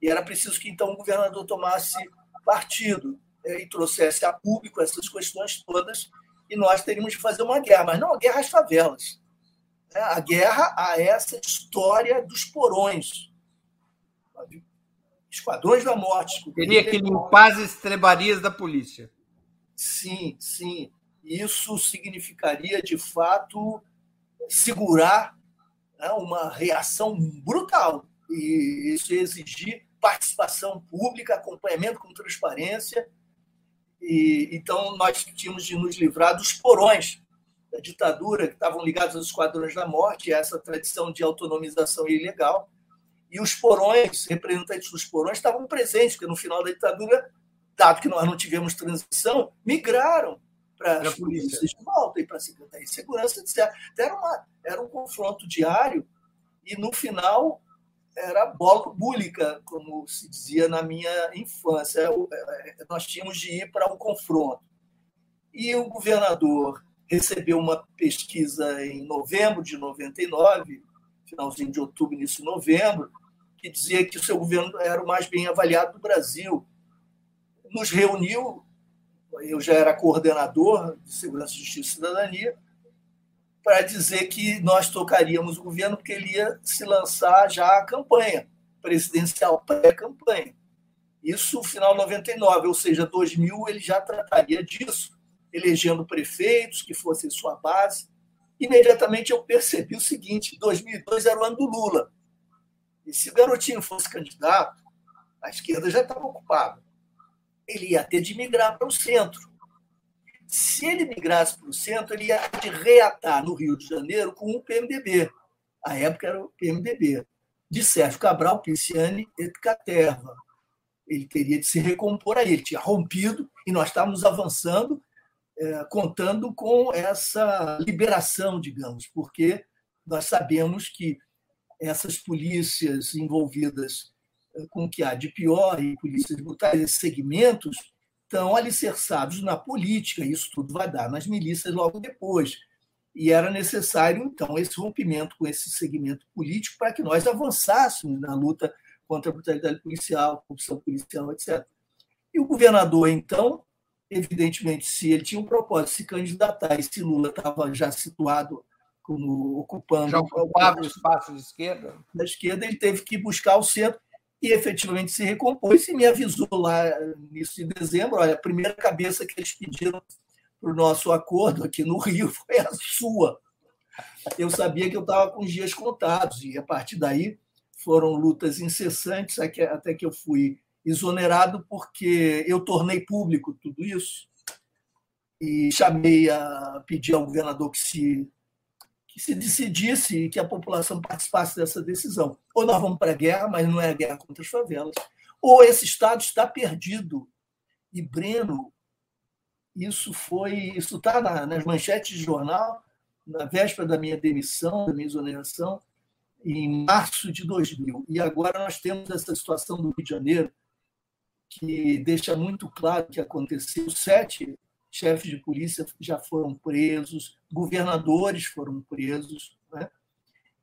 E era preciso que então o governador tomasse partido né, e trouxesse a público essas questões todas, e nós teríamos de fazer uma guerra, mas não a guerra às favelas, né? a guerra a essa história dos porões, esquadrões da morte. Teria que limpar as estrebarias da polícia. Sim, sim. Isso significaria, de fato, segurar né, uma reação brutal. E isso exigir participação pública, acompanhamento com transparência. E, então, nós tínhamos de nos livrar dos porões da ditadura, que estavam ligados aos esquadrões da morte, essa tradição de autonomização ilegal. E os porões, representantes dos porões, estavam presentes, porque no final da ditadura, dado que nós não tivemos transição, migraram para as polícias de volta e para a Secretaria de Segurança, etc. Então, era, uma, era um confronto diário e, no final, era bola búlica, como se dizia na minha infância. É, é, nós tínhamos de ir para um confronto. E o governador recebeu uma pesquisa em novembro de 99, finalzinho de outubro, início de novembro, que dizia que o seu governo era o mais bem avaliado do Brasil. Nos reuniu, eu já era coordenador de Segurança, Justiça e Cidadania, para dizer que nós tocaríamos o governo, porque ele ia se lançar já a campanha presidencial, pré-campanha. Isso no final de 99, ou seja, 2000 ele já trataria disso, elegendo prefeitos que fossem sua base. Imediatamente eu percebi o seguinte: 2002 era o ano do Lula. E se o garotinho fosse candidato, a esquerda já estava ocupada. Ele ia ter de migrar para o centro. Se ele migrasse para o centro, ele ia de reatar no Rio de Janeiro com o PMDB. A época era o PMDB, de Sérgio Cabral, Pisciani e Caterva. Ele teria de se recompor aí. Ele tinha rompido e nós estávamos avançando, é, contando com essa liberação, digamos, porque nós sabemos que essas polícias envolvidas com o que há de pior e polícias brutais, esses segmentos, estão alicerçados na política, isso tudo vai dar nas milícias logo depois. E era necessário, então, esse rompimento com esse segmento político para que nós avançássemos na luta contra a brutalidade policial, corrupção policial, etc. E o governador, então, evidentemente, se ele tinha um propósito de se candidatar e se Lula estava já situado como ocupando. Já ocupava o espaço de esquerda? Da esquerda, ele teve que buscar o centro e efetivamente se recompôs e me avisou lá nisso de dezembro, olha, a primeira cabeça que eles pediram para o nosso acordo aqui no Rio foi a sua. Eu sabia que eu estava com os dias contados e a partir daí foram lutas incessantes até que eu fui exonerado porque eu tornei público tudo isso e chamei a pedir ao governador que se que se decidisse e que a população participasse dessa decisão. Ou nós vamos para a guerra, mas não é a guerra contra as favelas, ou esse Estado está perdido. E Breno, isso foi, isso está na, nas manchetes de jornal, na véspera da minha demissão, da minha exoneração, em março de 2000. E agora nós temos essa situação do Rio de Janeiro, que deixa muito claro que aconteceu sete chefes de polícia já foram presos, governadores foram presos. Né?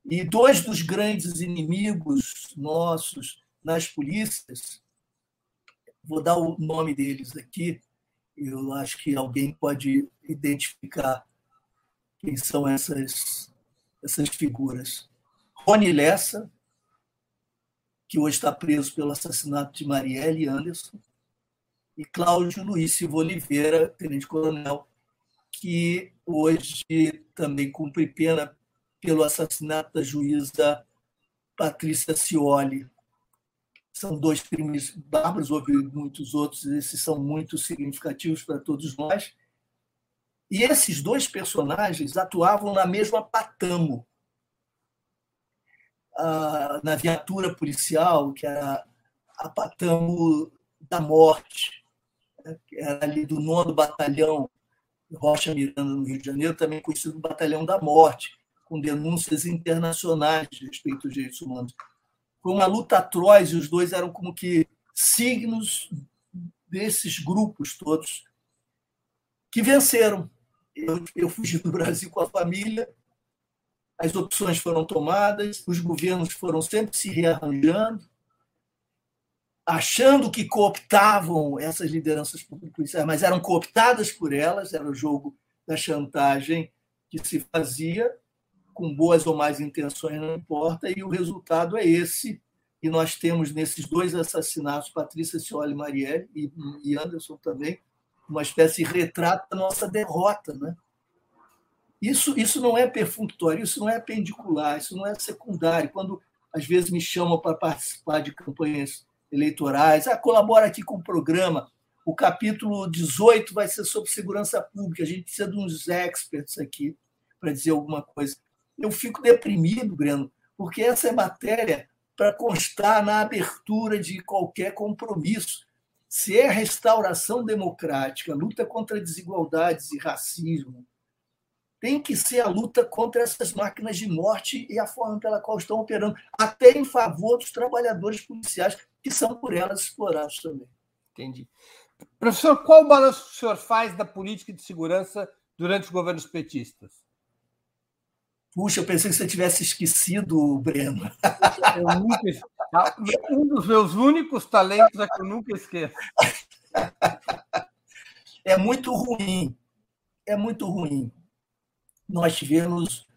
E dois dos grandes inimigos nossos nas polícias, vou dar o nome deles aqui, eu acho que alguém pode identificar quem são essas, essas figuras. Rony Lessa, que hoje está preso pelo assassinato de Marielle Anderson, e Cláudio Luiz Silva Oliveira, tenente-coronel, que hoje também cumpre pena pelo assassinato da juíza Patrícia Cioli. São dois crimes bárbaros, houve muitos outros, esses são muito significativos para todos nós. E esses dois personagens atuavam na mesma patamo, na viatura policial, que era a patamo da morte era ali do nono batalhão Rocha Miranda, no Rio de Janeiro, também conhecido Batalhão da Morte, com denúncias internacionais a respeito dos direitos humanos. Foi uma luta atroz e os dois eram como que signos desses grupos todos que venceram. eu, eu fugi do Brasil com a família, as opções foram tomadas, os governos foram sempre se rearranjando, achando que cooptavam essas lideranças policiais, mas eram cooptadas por elas, era o jogo da chantagem que se fazia, com boas ou más intenções, não importa, e o resultado é esse. E nós temos nesses dois assassinatos, Patrícia Cioli Marielle e Anderson também, uma espécie de retrato da nossa derrota. Né? Isso, isso não é perfunctório, isso não é pendicular, isso não é secundário. Quando às vezes me chamam para participar de campanhas eleitorais, ah, colabora aqui com o programa. O capítulo 18 vai ser sobre segurança pública. A gente precisa de uns experts aqui para dizer alguma coisa. Eu fico deprimido, Breno, porque essa é matéria para constar na abertura de qualquer compromisso se é restauração democrática, luta contra desigualdades e racismo, tem que ser a luta contra essas máquinas de morte e a forma pela qual estão operando, até em favor dos trabalhadores policiais, que são por elas explorados também. Entendi. Professor, qual balanço o senhor faz da política de segurança durante os governos petistas? Puxa, eu pensei que você tivesse esquecido, Breno. Um dos meus únicos talentos é que eu nunca esqueço. É muito ruim. É muito ruim. Nós tivemos.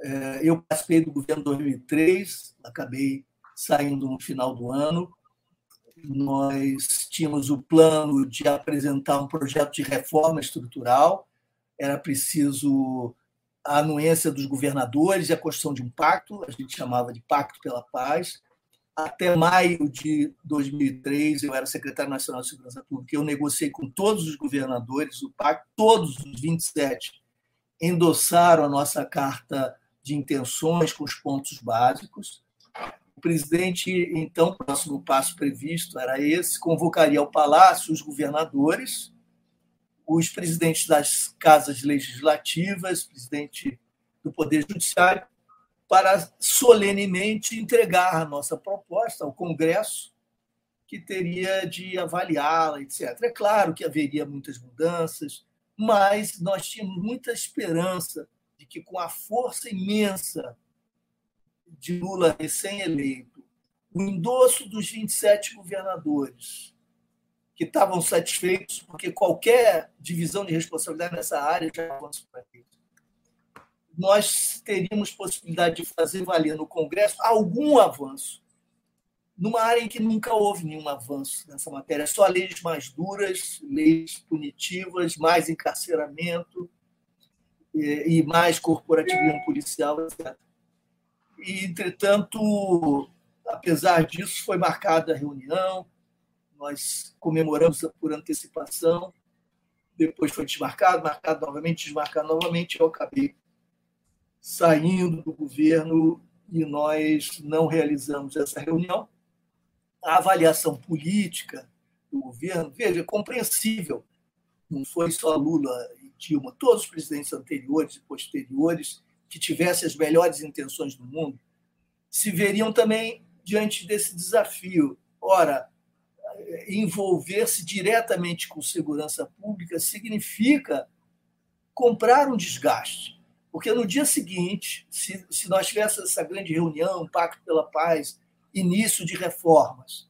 É, eu participei do governo 2003, acabei saindo no final do ano. Nós tínhamos o plano de apresentar um projeto de reforma estrutural. Era preciso a anuência dos governadores e a construção de um pacto, a gente chamava de Pacto pela Paz até maio de 2003, eu era secretário nacional de segurança pública, eu negociei com todos os governadores do pacto, todos os 27 endossaram a nossa carta de intenções com os pontos básicos. O presidente, então, o próximo passo previsto era esse, convocaria ao palácio os governadores, os presidentes das casas legislativas, presidente do Poder Judiciário, para solenemente entregar a nossa proposta ao Congresso, que teria de avaliá-la, etc. É claro que haveria muitas mudanças, mas nós tínhamos muita esperança de que, com a força imensa de Lula recém-eleito, o endosso dos 27 governadores, que estavam satisfeitos, porque qualquer divisão de responsabilidade nessa área já avançou para eles nós teríamos possibilidade de fazer valer no Congresso algum avanço, numa área em que nunca houve nenhum avanço nessa matéria, só leis mais duras, leis punitivas, mais encarceramento e mais corporativismo policial, etc. E, entretanto, apesar disso, foi marcada a reunião, nós comemoramos por antecipação, depois foi desmarcado, marcado novamente, desmarcado novamente, eu acabei saindo do governo e nós não realizamos essa reunião. A avaliação política do governo, veja, é compreensível. Não foi só Lula e Dilma, todos os presidentes anteriores e posteriores que tivessem as melhores intenções do mundo se veriam também diante desse desafio. Ora, envolver-se diretamente com segurança pública significa comprar um desgaste porque no dia seguinte, se, se nós tivéssemos essa grande reunião, Pacto pela Paz, início de reformas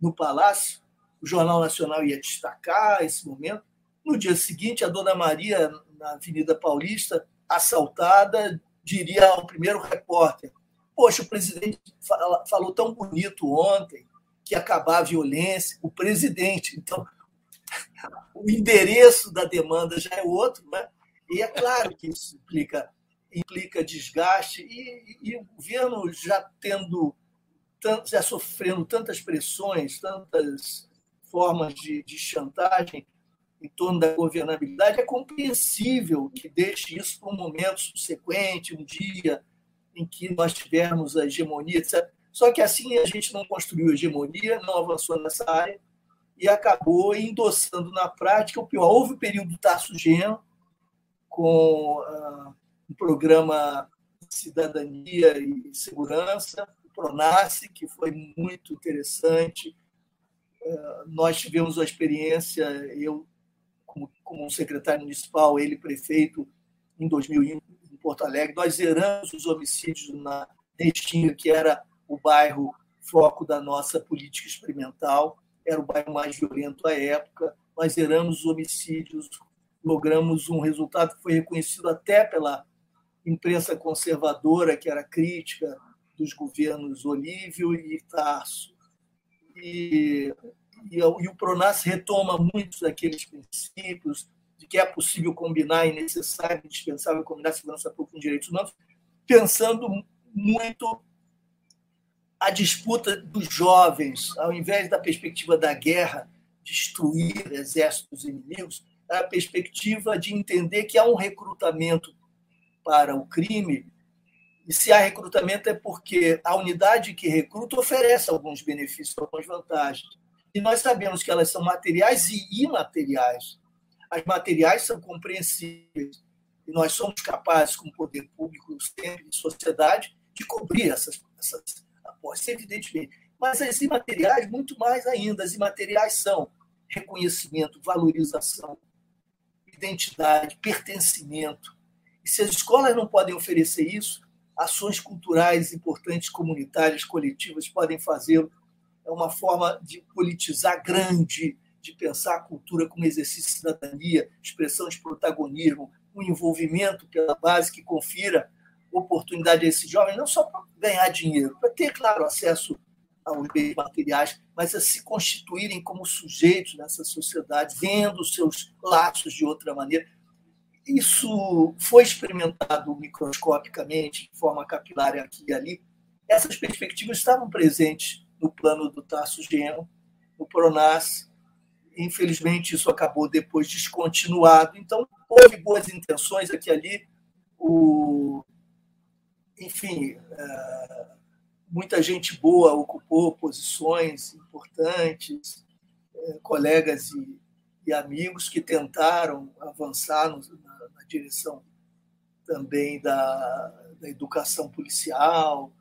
no Palácio, o Jornal Nacional ia destacar esse momento. No dia seguinte, a Dona Maria, na Avenida Paulista, assaltada, diria ao primeiro repórter: Poxa, o presidente falou tão bonito ontem que acabar a violência. O presidente. Então, o endereço da demanda já é outro, né? E é claro que isso implica, implica desgaste, e, e o governo já tendo, já sofrendo tantas pressões, tantas formas de, de chantagem em torno da governabilidade, é compreensível que deixe isso para um momento subsequente, um dia em que nós tivermos a hegemonia, etc. Só que assim a gente não construiu hegemonia, não avançou nessa área e acabou endossando na prática o pior. Houve o período do Tarso Genro, com uh, um programa Cidadania e Segurança, o PRONASSE, que foi muito interessante. Uh, nós tivemos a experiência, eu como, como secretário municipal, ele prefeito em 2001 em Porto Alegre. Nós zeramos os homicídios na Restinga, que era o bairro foco da nossa política experimental, era o bairro mais violento à época. Nós zeramos os homicídios, logramos um resultado que foi reconhecido até pela imprensa conservadora, que era crítica dos governos Olívio e Tarso. E, e, o Pronas retoma muitos daqueles princípios de que é possível combinar e necessário, indispensável combinar segurança pública com direitos humanos, pensando muito a disputa dos jovens, ao invés da perspectiva da guerra, destruir exércitos inimigos, a perspectiva de entender que há um recrutamento para o crime, e se há recrutamento é porque a unidade que recruta oferece alguns benefícios, algumas vantagens. E nós sabemos que elas são materiais e imateriais. As materiais são compreensíveis e nós somos capazes, como poder público, sempre de sociedade, de cobrir essas, essas apostas, evidentemente. Mas as imateriais, muito mais ainda. As imateriais são reconhecimento, valorização, identidade, pertencimento, e se as escolas não podem oferecer isso, ações culturais importantes, comunitárias, coletivas podem fazê-lo. É uma forma de politizar grande, de pensar a cultura como exercício de cidadania, expressão de protagonismo, um envolvimento pela base que confira oportunidade a esses jovens, não só para ganhar dinheiro, para ter, claro, acesso aos bens materiais, mas a se constituírem como sujeitos nessa sociedade, vendo seus laços de outra maneira. Isso foi experimentado microscopicamente, de forma capilar aqui e ali. Essas perspectivas estavam presentes no plano do Tarso Geno, no Pronas. Infelizmente, isso acabou depois descontinuado. Então, houve boas intenções aqui e ali. O... Enfim, é, muita gente boa ocupou posições importantes, é, colegas e, e amigos que tentaram avançar no, direção também da, da educação policial.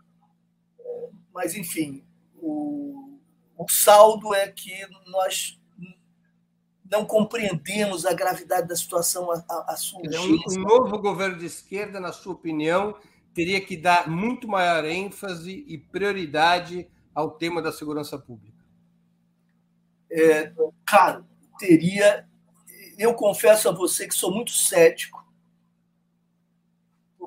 É, mas, enfim, o, o saldo é que nós não compreendemos a gravidade da situação a, a, a um, um novo governo de esquerda, na sua opinião, teria que dar muito maior ênfase e prioridade ao tema da segurança pública. É, claro, teria eu confesso a você que sou muito cético,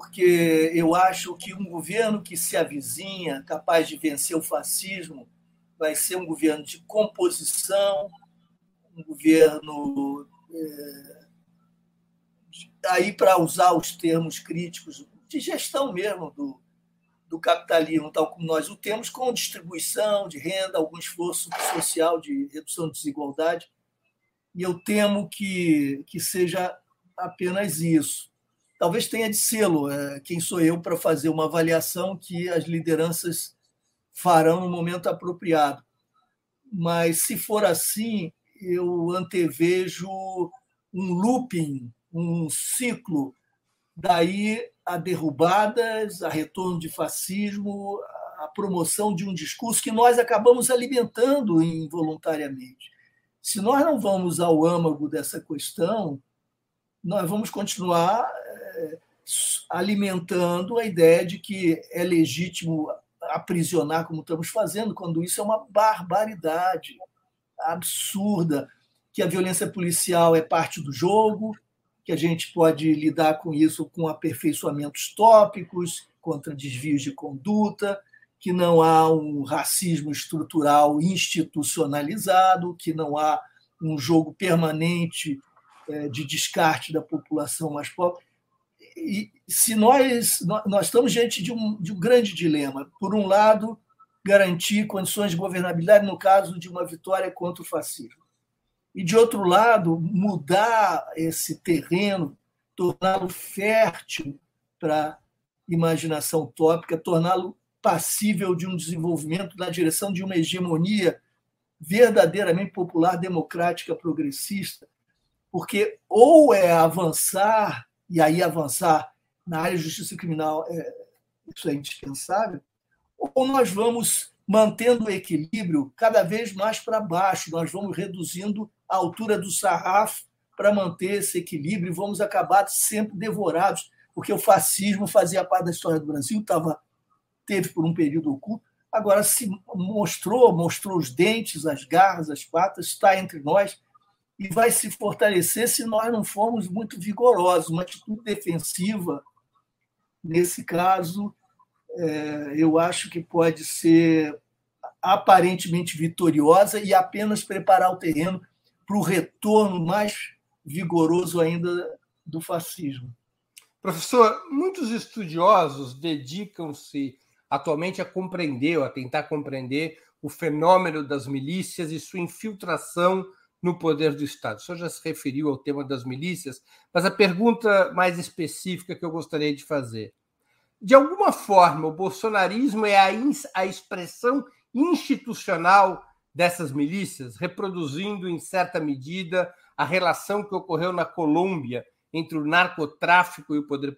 porque eu acho que um governo que se avizinha, capaz de vencer o fascismo, vai ser um governo de composição, um governo. É, aí, para usar os termos críticos, de gestão mesmo do, do capitalismo, tal como nós o temos, com distribuição de renda, algum esforço social de redução de desigualdade e eu temo que, que seja apenas isso. Talvez tenha de sê-lo. É, quem sou eu para fazer uma avaliação que as lideranças farão no momento apropriado? Mas, se for assim, eu antevejo um looping, um ciclo, daí a derrubadas, a retorno de fascismo, a promoção de um discurso que nós acabamos alimentando involuntariamente. Se nós não vamos ao âmago dessa questão, nós vamos continuar alimentando a ideia de que é legítimo aprisionar, como estamos fazendo, quando isso é uma barbaridade absurda, que a violência policial é parte do jogo, que a gente pode lidar com isso com aperfeiçoamentos tópicos, contra desvios de conduta, que não há um racismo estrutural institucionalizado, que não há um jogo permanente é, de descarte da população mais pobre. E se nós nós estamos diante de um, de um grande dilema, por um lado, garantir condições de governabilidade no caso de uma vitória contra o fascismo, e de outro lado, mudar esse terreno, torná-lo fértil para imaginação utópica, torná-lo passível de um desenvolvimento na direção de uma hegemonia verdadeiramente popular, democrática, progressista, porque ou é avançar, e aí avançar na área de justiça criminal, é, isso é indispensável, ou nós vamos mantendo o equilíbrio cada vez mais para baixo, nós vamos reduzindo a altura do sarrafo para manter esse equilíbrio e vamos acabar sempre devorados, porque o fascismo fazia parte da história do Brasil, tava, teve por um período oculto, agora se mostrou, mostrou os dentes, as garras, as patas, está entre nós e vai se fortalecer se nós não formos muito vigorosos. Uma atitude defensiva, nesse caso, é, eu acho que pode ser aparentemente vitoriosa e apenas preparar o terreno para o retorno mais vigoroso ainda do fascismo. Professor, muitos estudiosos dedicam-se atualmente a compreender, ou a tentar compreender o fenômeno das milícias e sua infiltração no poder do Estado. O senhor já se referiu ao tema das milícias, mas a pergunta mais específica que eu gostaria de fazer: de alguma forma, o bolsonarismo é a, a expressão institucional dessas milícias, reproduzindo em certa medida a relação que ocorreu na Colômbia entre o narcotráfico e o poder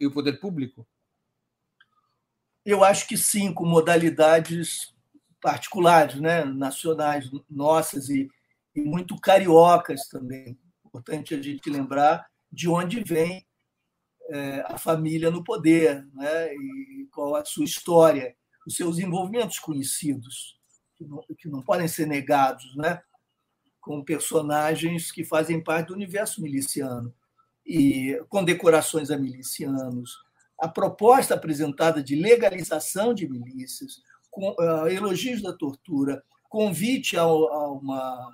e o poder público? Eu acho que sim, com modalidades particulares, né, nacionais nossas e, e muito cariocas também. Importante a gente lembrar de onde vem é, a família no poder, né, e qual a sua história, os seus envolvimentos conhecidos, que não, que não podem ser negados, né, com personagens que fazem parte do universo miliciano e condecorações a milicianos, a proposta apresentada de legalização de milícias, com, uh, elogios da tortura, convite a, a, uma,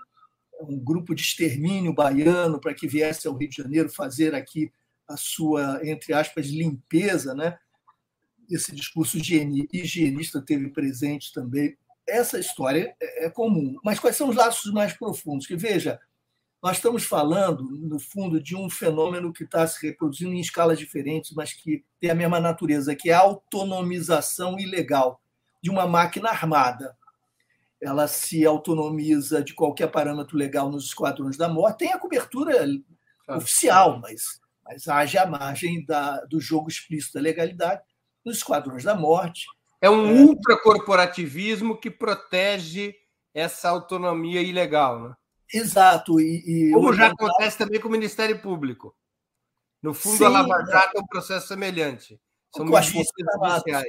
um grupo de extermínio baiano para que viesse ao Rio de Janeiro fazer aqui a sua, entre aspas, limpeza, né? Esse discurso higienista teve presente também. Essa história é, é comum. Mas quais são os laços mais profundos? Que veja, nós estamos falando, no fundo, de um fenômeno que está se reproduzindo em escalas diferentes, mas que tem a mesma natureza, que é a autonomização ilegal de uma máquina armada. Ela se autonomiza de qualquer parâmetro legal nos esquadrões da morte, tem a cobertura oficial, mas, mas haja a margem da, do jogo explícito da legalidade nos esquadrões da morte. É um é... ultracorporativismo que protege essa autonomia ilegal, né? Exato. E, e Como já acontece também com o Ministério Público. No fundo, Sim, a Lava Jato é um processo semelhante. São com as Forças Armadas.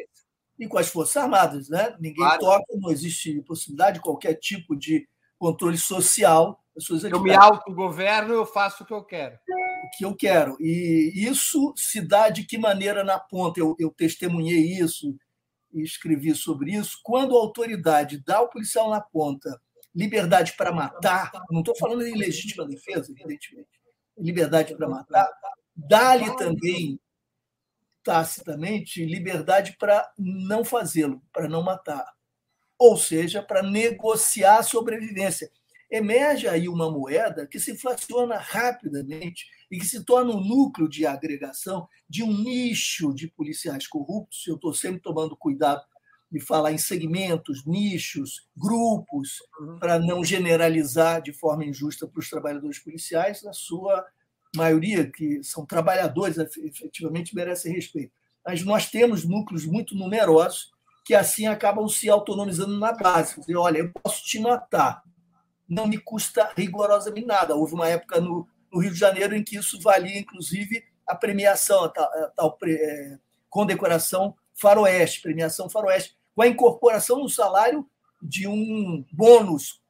E com as Forças Armadas, né? Ninguém claro. toca, não existe possibilidade de qualquer tipo de controle social das suas Eu me autogoverno, eu faço o que eu quero. O que eu quero. E isso se dá de que maneira na ponta? Eu, eu testemunhei isso e escrevi sobre isso. Quando a autoridade dá ao policial na ponta liberdade para matar, não estou falando em legítima defesa, evidentemente, liberdade para matar, dá-lhe também, tacitamente, liberdade para não fazê-lo, para não matar. Ou seja, para negociar a sobrevivência. Emerge aí uma moeda que se inflaciona rapidamente e que se torna um núcleo de agregação de um nicho de policiais corruptos. Eu estou sempre tomando cuidado de falar em segmentos, nichos, grupos, uhum. para não generalizar de forma injusta para os trabalhadores policiais, na sua maioria, que são trabalhadores, efetivamente merecem respeito. Mas nós temos núcleos muito numerosos que assim acabam se autonomizando na base. Dizer, olha, eu posso te matar, não me custa rigorosamente nada. Houve uma época no, no Rio de Janeiro em que isso valia, inclusive, a premiação, a tal, a tal é, condecoração faroeste, premiação faroeste, com a incorporação no salário de um bônus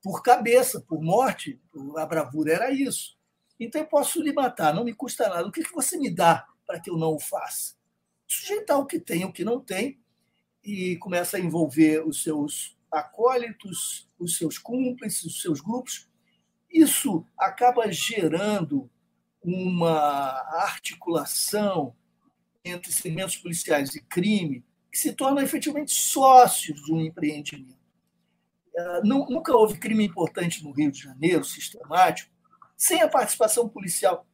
por cabeça, por morte. A bravura era isso. Então eu posso lhe matar, não me custa nada. O que você me dá para que eu não o faça? Sujeitar o que tem, o que não tem, e começa a envolver os seus acólitos, os seus cúmplices, os seus grupos. Isso acaba gerando uma articulação entre segmentos policiais e crime que se tornam efetivamente sócios de um empreendimento. É, nunca houve crime importante no Rio de Janeiro, sistemático, sem a participação policial.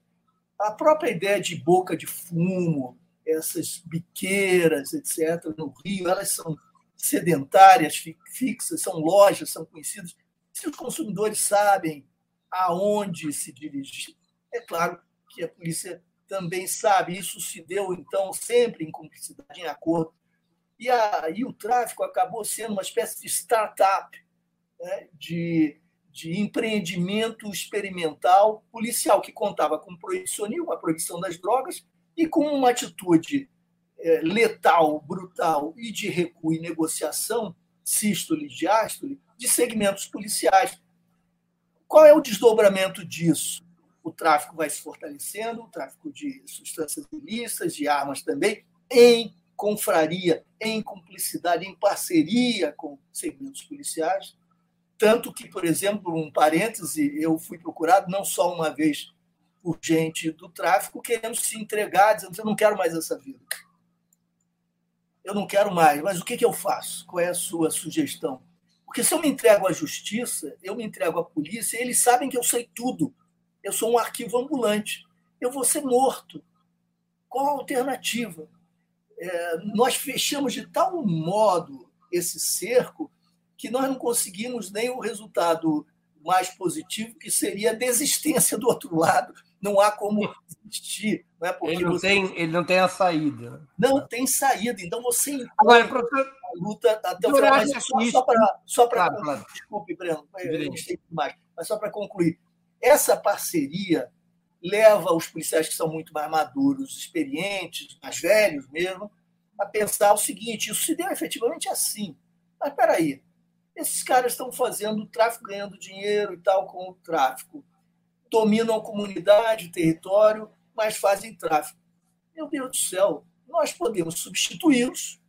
A própria ideia de boca de fumo, essas biqueiras, etc., no Rio, elas são sedentárias, fixas, são lojas, são conhecidas. Se os consumidores sabem aonde se dirigir, é claro que a polícia também sabe. Isso se deu, então, sempre em cumplicidade, em acordo e aí o tráfico acabou sendo uma espécie de startup né, de, de empreendimento experimental policial, que contava com proibicionismo, a proibição das drogas, e com uma atitude é, letal, brutal e de recuo e negociação, sístole e diástole, de segmentos policiais. Qual é o desdobramento disso? O tráfico vai se fortalecendo, o tráfico de substâncias ilícitas, de armas também, em confraria, em cumplicidade, em parceria com segmentos policiais. Tanto que, por exemplo, um parêntese, eu fui procurado não só uma vez por gente do tráfico querendo se entregar, dizendo: eu não quero mais essa vida. Eu não quero mais, mas o que, que eu faço? Qual é a sua sugestão? Porque se eu me entrego à justiça, eu me entrego à polícia, eles sabem que eu sei tudo. Eu sou um arquivo ambulante. Eu vou ser morto. Qual a alternativa? É, nós fechamos de tal modo esse cerco que nós não conseguimos nem o resultado mais positivo, que seria a desistência do outro lado. Não há como desistir. Não é porque ele, não você... tem, ele não tem a saída. Não tem saída. Então você Agora, professor, a luta até o final. Mas só, só para só claro, claro. Desculpe, Breno. Mas só para concluir. Essa parceria leva os policiais que são muito mais maduros, experientes, mais velhos mesmo, a pensar o seguinte: isso se deu efetivamente assim. Mas espera aí, esses caras estão fazendo tráfico, ganhando dinheiro e tal com o tráfico. Dominam a comunidade, o território, mas fazem tráfico. Meu Deus do céu, nós podemos substituí-los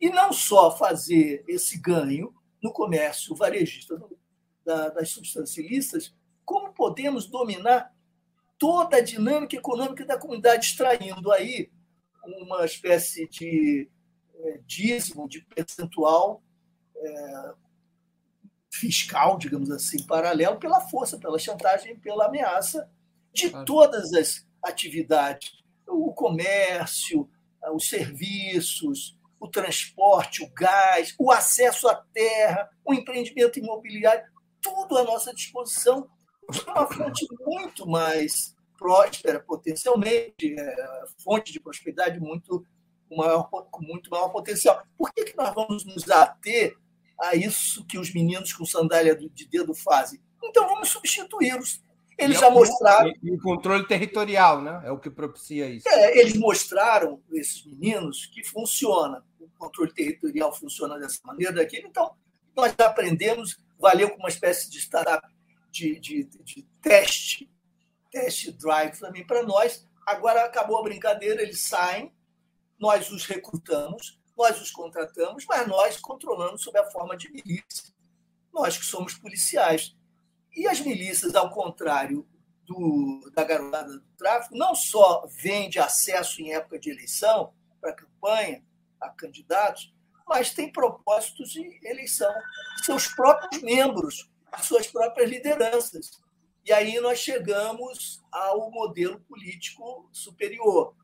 e não só fazer esse ganho no comércio varejista das substâncias ilícitas, como podemos dominar toda a dinâmica econômica da comunidade, extraindo aí uma espécie de é, dízimo, de percentual é, fiscal, digamos assim, paralelo, pela força, pela chantagem, pela ameaça de todas as atividades, o comércio, os serviços, o transporte, o gás, o acesso à terra, o empreendimento imobiliário, tudo à nossa disposição, é uma fonte muito mais próspera potencialmente, é, fonte de prosperidade muito maior, com muito maior potencial. Por que, que nós vamos nos ater a isso que os meninos com sandália de dedo fazem. Então vamos substituí-los. Eles é já mostraram. E o controle territorial, né? É o que propicia isso. É, eles mostraram, esses meninos, que funciona. O controle territorial funciona dessa maneira, daquele. Então, nós aprendemos, valeu como uma espécie de startup de, de, de teste, teste drive também para nós. Agora acabou a brincadeira, eles saem, nós os recrutamos, nós os contratamos, mas nós controlamos sob a forma de milícia. Nós que somos policiais. E as milícias, ao contrário do, da garotada do tráfico, não só vende acesso em época de eleição para campanha a candidatos, mas tem propósitos de eleição de seus próprios membros, de suas próprias lideranças. E aí nós chegamos ao modelo político superior.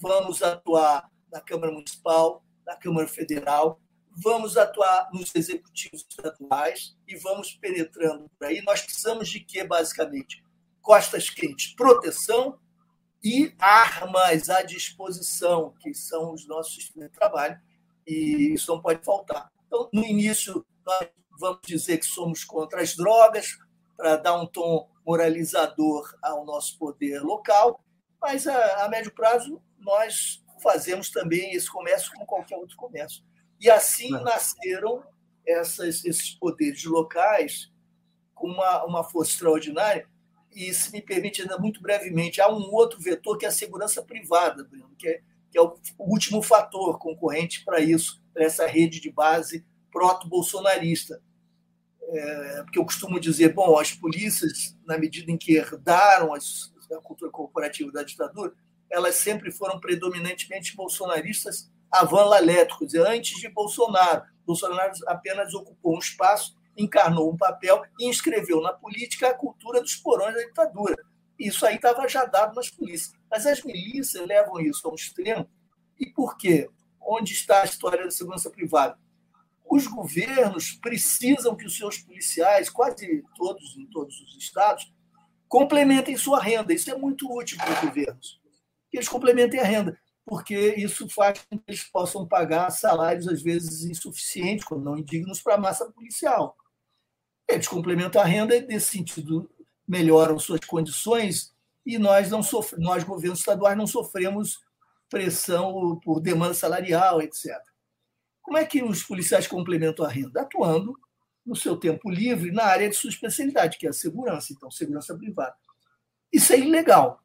Vamos atuar na Câmara Municipal, na Câmara Federal, vamos atuar nos executivos estaduais e vamos penetrando por aí. Nós precisamos de quê, basicamente? Costas quentes, proteção e armas à disposição, que são os nossos instrumentos de trabalho, e isso não pode faltar. Então, no início, nós vamos dizer que somos contra as drogas, para dar um tom moralizador ao nosso poder local, mas a, a médio prazo nós fazemos também esse comércio como qualquer outro comércio. E assim nasceram essas, esses poderes locais com uma, uma força extraordinária. E, se me permite, ainda muito brevemente, há um outro vetor que é a segurança privada, Bruno, que é, que é o último fator concorrente para isso, para essa rede de base proto-bolsonarista. É, porque eu costumo dizer, bom, as polícias, na medida em que herdaram as, a cultura corporativa da ditadura, elas sempre foram predominantemente bolsonaristas dizer, antes de Bolsonaro. Bolsonaro apenas ocupou um espaço, encarnou um papel e inscreveu na política a cultura dos porões da ditadura. Isso aí estava já dado nas polícias. Mas as milícias levam isso ao extremo. E por quê? Onde está a história da segurança privada? Os governos precisam que os seus policiais, quase todos em todos os estados, complementem sua renda. Isso é muito útil para os governos eles complementem a renda, porque isso faz com que eles possam pagar salários, às vezes, insuficientes, quando não indignos, para a massa policial. Eles complementam a renda e, nesse sentido, melhoram suas condições e nós, não sofre, nós governos estaduais, não sofremos pressão por demanda salarial, etc. Como é que os policiais complementam a renda? Atuando no seu tempo livre na área de sua especialidade, que é a segurança, então, segurança privada. Isso é ilegal,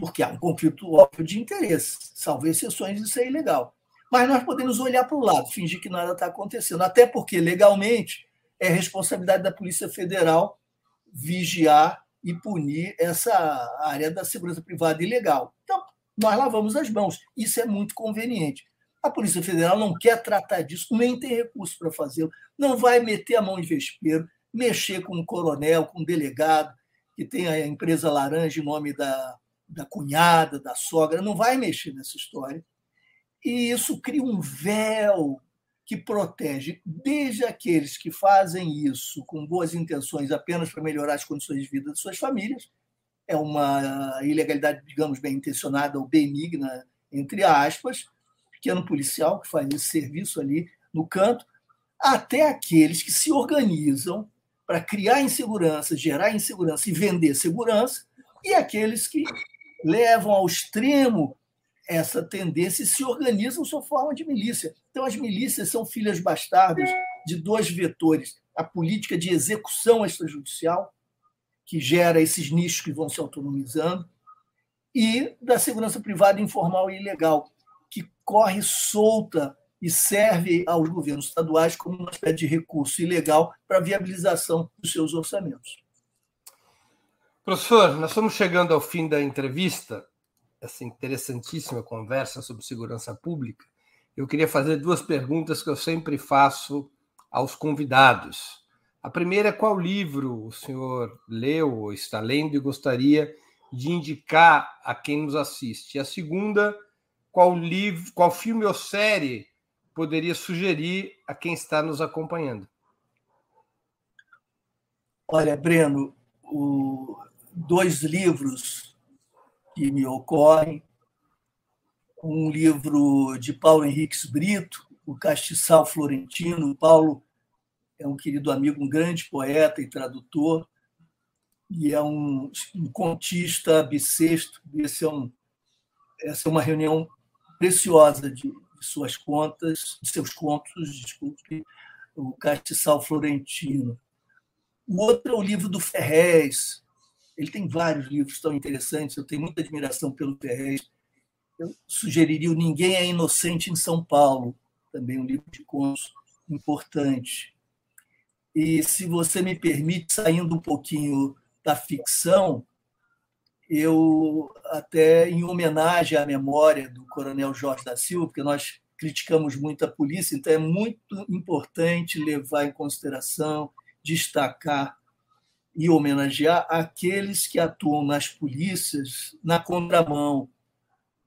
porque há um conflito óbvio de interesse. Salvo exceções, isso é ilegal. Mas nós podemos olhar para o lado, fingir que nada está acontecendo, até porque legalmente é responsabilidade da Polícia Federal vigiar e punir essa área da segurança privada ilegal. Então, nós lavamos as mãos. Isso é muito conveniente. A Polícia Federal não quer tratar disso, nem tem recurso para fazê-lo, não vai meter a mão em vespeiro, mexer com um coronel, com um delegado, que tem a empresa laranja em nome da, da cunhada, da sogra, não vai mexer nessa história. E isso cria um véu que protege desde aqueles que fazem isso com boas intenções apenas para melhorar as condições de vida de suas famílias, é uma ilegalidade, digamos, bem intencionada ou benigna, entre aspas, pequeno policial que faz esse serviço ali no canto, até aqueles que se organizam para criar insegurança, gerar insegurança e vender segurança, e aqueles que levam ao extremo essa tendência e se organizam sob forma de milícia. Então, as milícias são filhas bastardas de dois vetores: a política de execução extrajudicial, que gera esses nichos que vão se autonomizando, e da segurança privada informal e ilegal, que corre solta e serve aos governos estaduais como uma espécie de recurso ilegal para a viabilização dos seus orçamentos. Professor, nós estamos chegando ao fim da entrevista essa interessantíssima conversa sobre segurança pública, eu queria fazer duas perguntas que eu sempre faço aos convidados. A primeira é qual livro o senhor leu ou está lendo e gostaria de indicar a quem nos assiste. A segunda, qual livro, qual filme ou série poderia sugerir a quem está nos acompanhando? Olha, Breno, o, dois livros que me ocorrem. Um livro de Paulo Henriques Brito, O Castiçal Florentino. O Paulo é um querido amigo, um grande poeta e tradutor, e é um, um contista bissexto. Esse é um, essa é uma reunião preciosa de, de suas contas, de seus contos, desculpe, o Castiçal Florentino. O outro é o livro do Ferrez, ele tem vários livros tão interessantes, eu tenho muita admiração pelo Ferrez. Eu sugeriria o Ninguém é Inocente em São Paulo, também um livro de contos importante. E, se você me permite, saindo um pouquinho da ficção, eu, até em homenagem à memória do Coronel Jorge da Silva, porque nós criticamos muito a polícia, então é muito importante levar em consideração, destacar e homenagear aqueles que atuam nas polícias na contramão,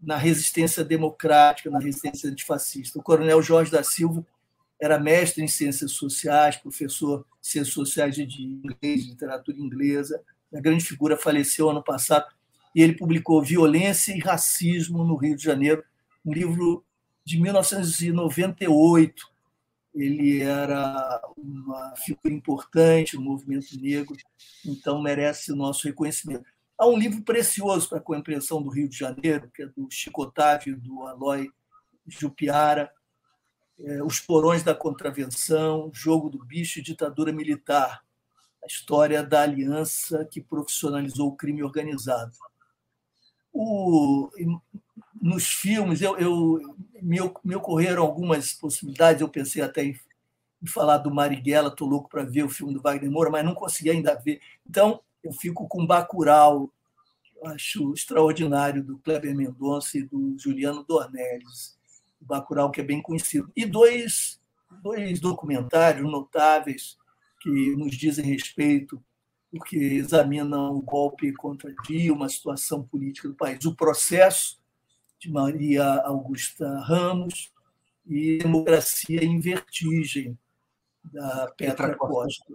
na resistência democrática, na resistência antifascista. O coronel Jorge da Silva era mestre em ciências sociais, professor de ciências sociais de inglês, de literatura inglesa, uma grande figura, faleceu ano passado, e ele publicou Violência e Racismo no Rio de Janeiro, um livro de 1998, ele era uma figura importante no movimento negro, então merece o nosso reconhecimento. Há um livro precioso para a compreensão do Rio de Janeiro, que é do Chico Otávio, do Aloy Jupiara, é, Os Porões da Contravenção, Jogo do Bicho e Ditadura Militar, a história da aliança que profissionalizou o crime organizado. O, nos filmes, eu, eu me, me, ocorreram algumas possibilidades. Eu pensei até em, em falar do Marighella, estou louco para ver o filme do Wagner Moura, mas não consegui ainda ver. Então, eu fico com Bacurau, eu acho extraordinário, do Kleber Mendonça e do Juliano Dornelles. Bacurau, que é bem conhecido. E dois, dois documentários notáveis que nos dizem respeito porque examinam o golpe contra Dilma, a situação política do país, o processo de Maria Augusta Ramos e Democracia em Vertigem, da Petra Costa.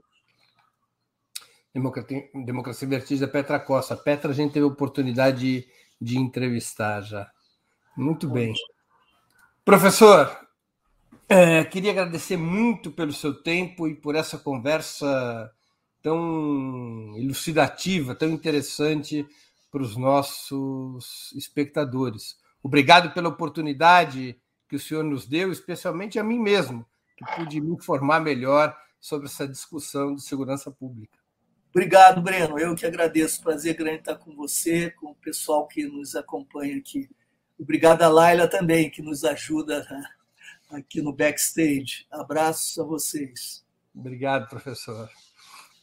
Democracia, Democracia em Vertigem da Petra Costa. A Petra a gente teve a oportunidade de, de entrevistar já. Muito bem. Professor, É, queria agradecer muito pelo seu tempo e por essa conversa tão elucidativa, tão interessante para os nossos espectadores. Obrigado pela oportunidade que o senhor nos deu, especialmente a mim mesmo, que pude me informar melhor sobre essa discussão de segurança pública. Obrigado, Breno. Eu que agradeço. Prazer grande estar com você, com o pessoal que nos acompanha aqui. Obrigado a Laila também, que nos ajuda né, aqui no backstage. Abraços a vocês. Obrigado, professor.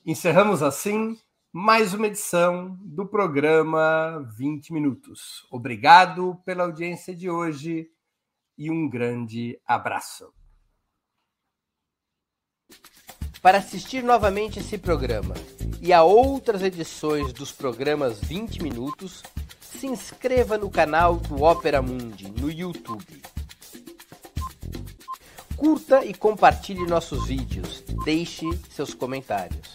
Encerramos assim mais uma edição do programa 20 Minutos. Obrigado pela audiência de hoje e um grande abraço. Para assistir novamente esse programa e a outras edições dos programas 20 Minutos, se inscreva no canal do Opera Mundi no YouTube. Curta e compartilhe nossos vídeos, deixe seus comentários.